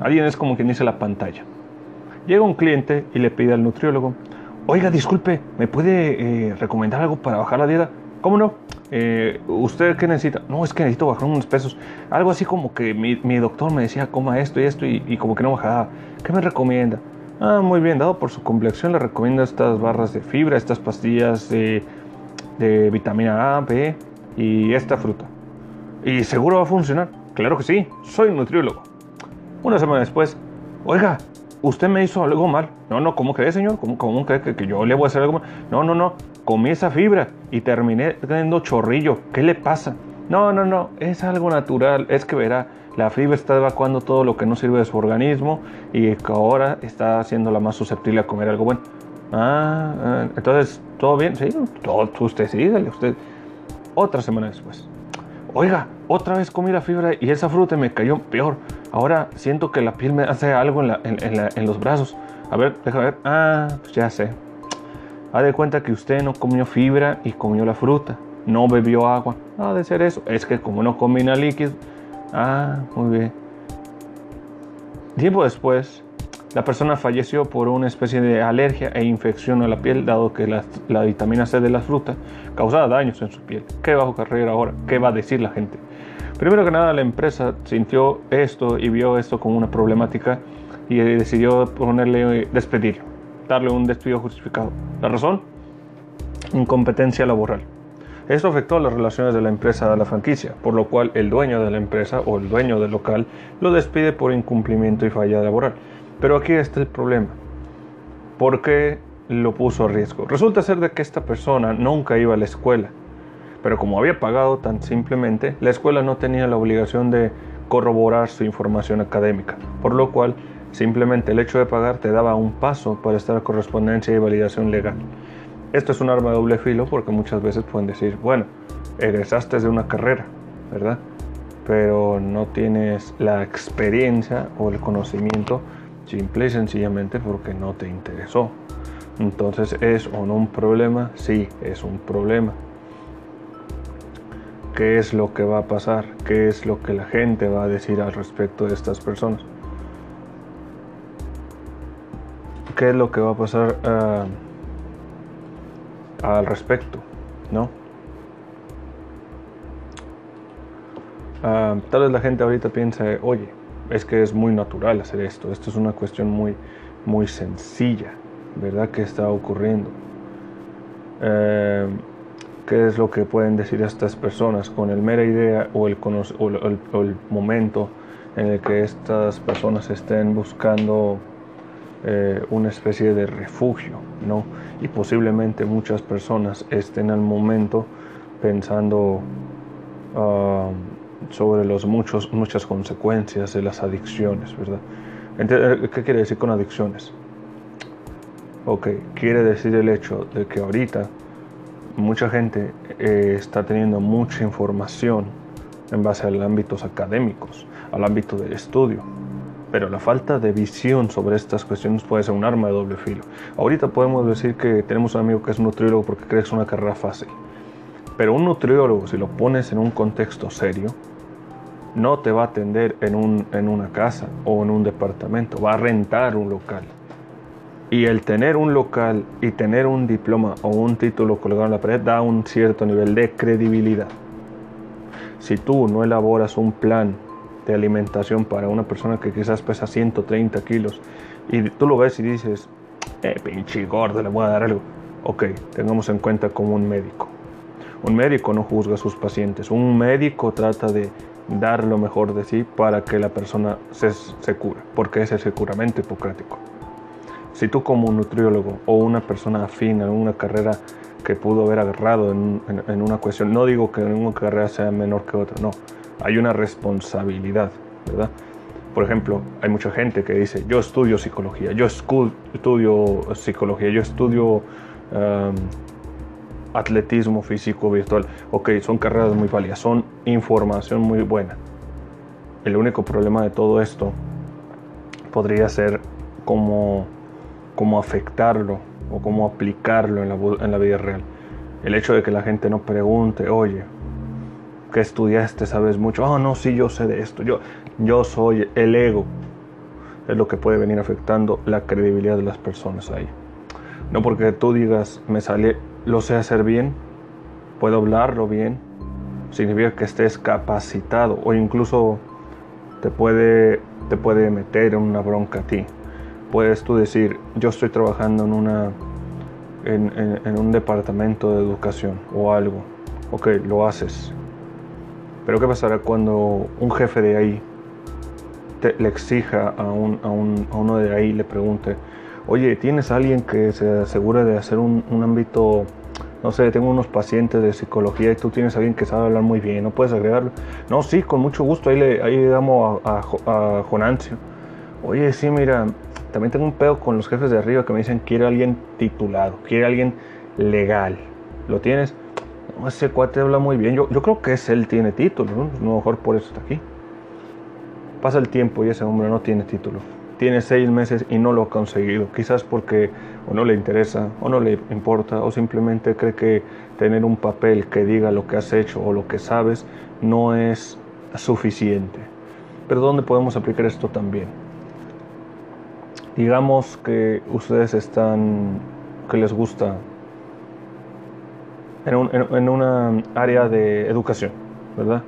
Alguien es como quien dice la pantalla. Llega un cliente y le pide al nutriólogo, oiga, disculpe, ¿me puede eh, recomendar algo para bajar la dieta? ¿Cómo no? Eh, ¿Usted qué necesita? No, es que necesito bajar unos pesos. Algo así como que mi, doctor me decía, coma esto y esto y, como que no bajaba. ¿Qué me recomienda? Ah, muy bien, dado por su complexión, le recomiendo estas barras de fibra, estas pastillas de, de vitamina A, B y esta fruta. ¿Y seguro va a funcionar? Claro que sí, soy nutriólogo. Una semana después, oiga, usted me hizo algo mal. No, no, ¿cómo cree, señor? ¿Cómo, cómo cree que, yo le voy a hacer algo mal? No, no, no, comí esa fibra y terminé teniendo chorrillo. ¿Qué le pasa? No, no, no, es algo natural. Es que verá, la fibra está evacuando todo lo que no sirve de su organismo y ahora está haciéndola más susceptible a comer algo bueno. Ah, ah entonces, ¿todo bien? Sí, todo, usted sí, dale, usted. Otra semana después. Oiga, otra vez comí la fibra y esa fruta me cayó peor. Ahora siento que la piel me hace algo en, los brazos. A ver, déjame ver. Ah, pues ya sé. Ha de cuenta que usted no comió fibra y comió la fruta. No bebió agua. Ha de ser eso. Es que como no combina líquido. Ah, muy bien. Tiempo después, la persona falleció por una especie de alergia e infección a la piel, dado que la, vitamina C de la fruta causaba daños en su piel. ¿Qué va a ocurrir ahora? ¿Qué va a decir la gente? Primero que nada, la empresa sintió esto y vio esto como una problemática y decidió ponerle despedirlo, darle un despido justificado. ¿La razón? Incompetencia laboral. Esto afectó las relaciones de la empresa a la franquicia, por lo cual el dueño de la empresa o el dueño del local lo despide por incumplimiento y falla laboral. Pero aquí está el problema. ¿Por qué lo puso a riesgo? Resulta ser de que esta persona nunca iba a la escuela pero como había pagado tan simplemente, la escuela no tenía la obligación de corroborar su información académica, por lo cual Simplemente el hecho de pagar te daba un paso para estar correspondencia y validación legal. Esto es un arma de doble filo porque muchas veces pueden decir, bueno, egresaste de una carrera, ¿verdad? Pero no tienes la experiencia o el conocimiento simple y sencillamente porque no te interesó. Entonces, ¿es o no un problema? Sí, es un problema. ¿Qué es lo que va a pasar? ¿Qué es lo que la gente va a decir al respecto de estas personas? ¿Qué es lo que va a pasar uh, al respecto? ¿No? Uh, tal vez la gente ahorita piense, oye, es que es muy natural hacer esto, esto es una cuestión muy, muy sencilla, ¿verdad? Que está ocurriendo. Uh, qué es lo que pueden decir estas personas con el mera idea o el, momento en el que estas personas estén buscando eh, una especie de refugio, ¿no? Y posiblemente muchas personas estén al momento pensando uh, sobre los muchos, muchas consecuencias de las adicciones, ¿verdad? Entonces, ¿Qué quiere decir con adicciones? Ok, quiere decir el hecho de que ahorita mucha gente eh, está teniendo mucha información en base a los ámbitos académicos, al ámbito del estudio. Pero la falta de visión sobre estas cuestiones puede ser un arma de doble filo. Ahorita podemos decir que tenemos un amigo que es nutriólogo porque cree que es una carrera fácil. Pero un nutriólogo, si lo pones en un contexto serio, no te va a atender en, un, en una casa o en un departamento, va a rentar un local. Y el tener un local y tener un diploma o un título colgado en la pared da un cierto nivel de credibilidad. Si tú no elaboras un plan de alimentación para una persona que quizás pesa 130 kilos y tú lo ves y dices, eh, pinche gordo, le voy a dar algo. Ok, tengamos en cuenta como un médico. Un médico no juzga a sus pacientes. Un médico trata de dar lo mejor de sí para que la persona se, se cure, porque ese es el juramento hipocrático. Si tú como un nutriólogo o una persona afín a una carrera que pudo haber agarrado en, en, en, una cuestión, no digo que una carrera sea menor que otra, no, hay una responsabilidad, ¿verdad? Por ejemplo, hay mucha gente que dice, yo estudio psicología, yo estudio psicología, yo estudio um, atletismo físico virtual. Ok, son carreras muy válidas, son información muy buena. El único problema de todo esto podría ser como cómo afectarlo o cómo aplicarlo en la, en la, vida real. El hecho de que la gente no pregunte, oye, ¿qué estudiaste? ¿Sabes mucho? Oh, no, sí, yo sé de esto. Yo, yo soy el ego. Es lo que puede venir afectando la credibilidad de las personas ahí. No porque tú digas, me sale, lo sé hacer bien, puedo hablarlo bien, significa que estés capacitado o incluso te puede, te puede meter en una bronca a ti puedes tú decir, yo estoy trabajando en, una, en, un departamento de educación o algo. Ok, lo haces. Pero ¿qué pasará cuando un jefe de ahí le exija a, un, a, un, a, uno de ahí, le pregunte, oye, ¿tienes alguien que se asegure de hacer un, ámbito, no sé, tengo unos pacientes de psicología y tú tienes alguien que sabe hablar muy bien, ¿no puedes agregarlo? No, sí, con mucho gusto, ahí le, ahí damos a, a, a Jonancio. Oye, sí, mira, también tengo un pedo con los jefes de arriba que me dicen quiero alguien titulado, quiero alguien legal. ¿Lo tienes? No, ese cuate habla muy bien. Yo, yo creo que es él tiene título, ¿no? A lo mejor por eso está aquí. Pasa el tiempo y ese hombre no tiene título. Tiene seis meses y no lo ha conseguido. Quizás porque o no le interesa, o no le importa, o simplemente cree que tener un papel que diga lo que has hecho o lo que sabes no es suficiente. Pero ¿dónde podemos aplicar esto también? digamos que ustedes están, que les gusta en, un, en, en, una área de educación, ¿verdad?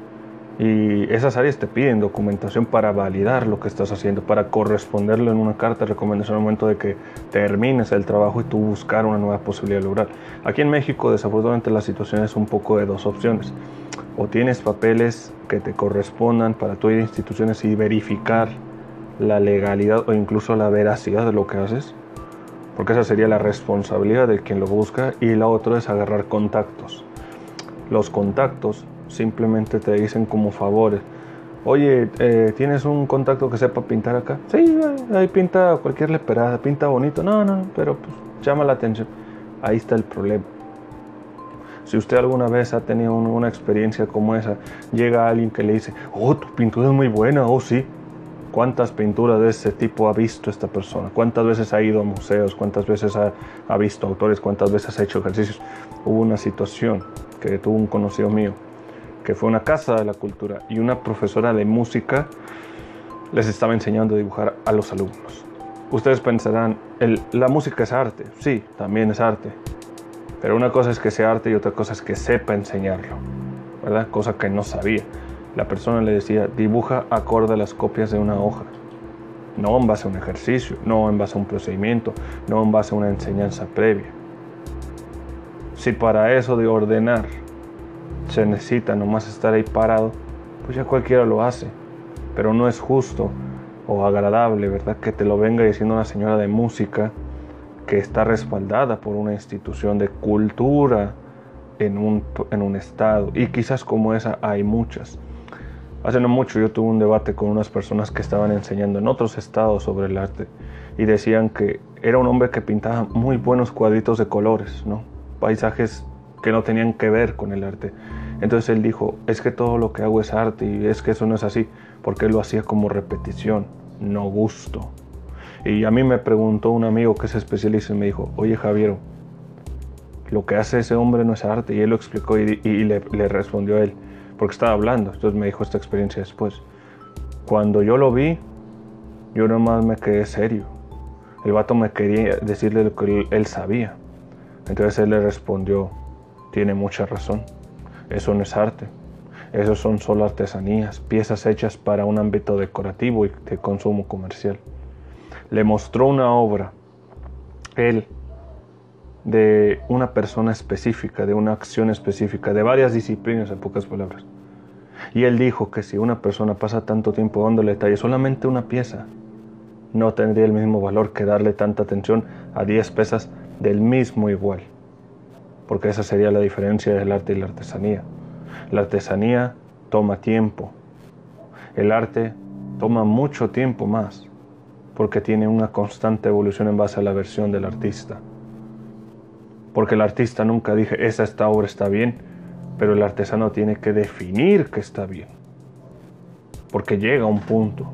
Y esas áreas te piden documentación para validar lo que estás haciendo, para corresponderlo en una carta de recomendación al momento de que termines el trabajo y tú buscar una nueva posibilidad lograr. Aquí en México, desafortunadamente, la situación es un poco de dos opciones. O tienes papeles que te correspondan para tu ir a instituciones y verificar la legalidad o incluso la veracidad de lo que haces, porque esa sería la responsabilidad de quien lo busca y la otra es agarrar contactos. Los contactos simplemente te dicen como favores, Oye, eh, ¿tienes un contacto que sepa pintar acá? Sí, ahí pinta cualquier leperada, pinta bonito. No, no, pero pues llama la atención. Ahí está el problema. Si usted alguna vez ha tenido una experiencia como esa, llega alguien que le dice, oh, tu pintura es muy buena, oh sí. ¿Cuántas pinturas de ese tipo ha visto esta persona? ¿Cuántas veces ha ido a museos? ¿Cuántas veces ha visto autores? ¿Cuántas veces ha hecho ejercicios? Hubo una situación que tuvo un conocido mío que fue una casa de la cultura, y una profesora de música les estaba enseñando a dibujar a los alumnos. Ustedes pensarán, la música es arte, sí, también es arte, pero una cosa es que sea arte y otra cosa es que sepa enseñarlo, ¿verdad? Cosa que no sabía. La persona le decía, dibuja acorde las copias de una hoja, no en base a un ejercicio, no en base a un procedimiento, no en base a una enseñanza previa. Si para eso de ordenar se necesita nomás estar ahí parado, pues ya cualquiera lo hace. Pero no es justo o agradable, ¿verdad? Que te lo venga diciendo una señora de música que está respaldada por una institución de cultura en un, en un estado. Y quizás como esa hay muchas. Hace no mucho yo tuve un debate con unas personas que estaban enseñando en otros estados sobre el arte y decían que era un hombre que pintaba muy buenos cuadritos de colores, ¿no? Paisajes que no tenían que ver con el arte. Entonces él dijo, es que todo lo que hago es arte y es que eso no es así, porque él lo hacía como repetición, no gusto. Y a mí me preguntó un amigo que es especialista y me dijo, oye Javier, lo que hace ese hombre no es arte. Y él lo explicó y, le, respondió a él, porque estaba hablando. Entonces me dijo esta experiencia después. Cuando yo lo vi, yo nomás me quedé serio. El vato me quería decirle lo que él sabía. Entonces él le respondió, tiene mucha razón. Eso no es arte. Eso son solo artesanías, piezas hechas para un ámbito decorativo y de consumo comercial. Le mostró una obra, él, de una persona específica, de una acción específica, de varias disciplinas, en pocas palabras. Y él dijo que si una persona pasa tanto tiempo dándole detalle solamente una pieza, no tendría el mismo valor que darle tanta atención a 10 piezas del mismo igual porque esa sería la diferencia del arte y la artesanía. La artesanía toma tiempo, el arte toma mucho tiempo más, porque tiene una constante evolución en base a la versión del artista. Porque el artista nunca dije, esa esta obra está bien, pero el artesano tiene que definir que está bien. Porque llega a un punto.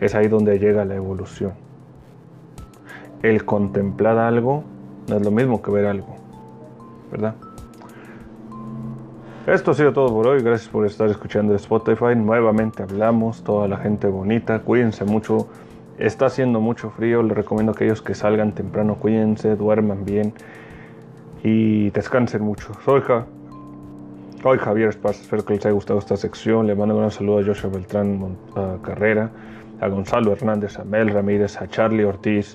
Es ahí donde llega la evolución. El contemplar algo no es lo mismo que ver algo. ¿Verdad? Esto ha sido todo por hoy. Gracias por estar escuchando Spotify. Nuevamente hablamos, toda la gente bonita. Cuídense mucho. Está haciendo mucho frío. Les recomiendo a aquellos que salgan temprano, cuídense, duerman bien y descansen mucho. Soy, Soy Javier Esparza. Espero que les haya gustado esta sección. Le mando un saludo a Joshua Beltrán Carrera, a Gonzalo Hernández, a Mel Ramírez, a Charlie Ortiz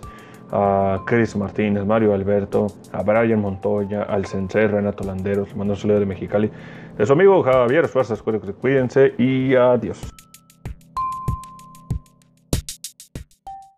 a Chris Martínez, Mario Alberto, a Brian Montoya, al Sensei Renato Landeros, mando un saludo de Mexicali, de su amigo Javier Fuerzas, cuídense y adiós.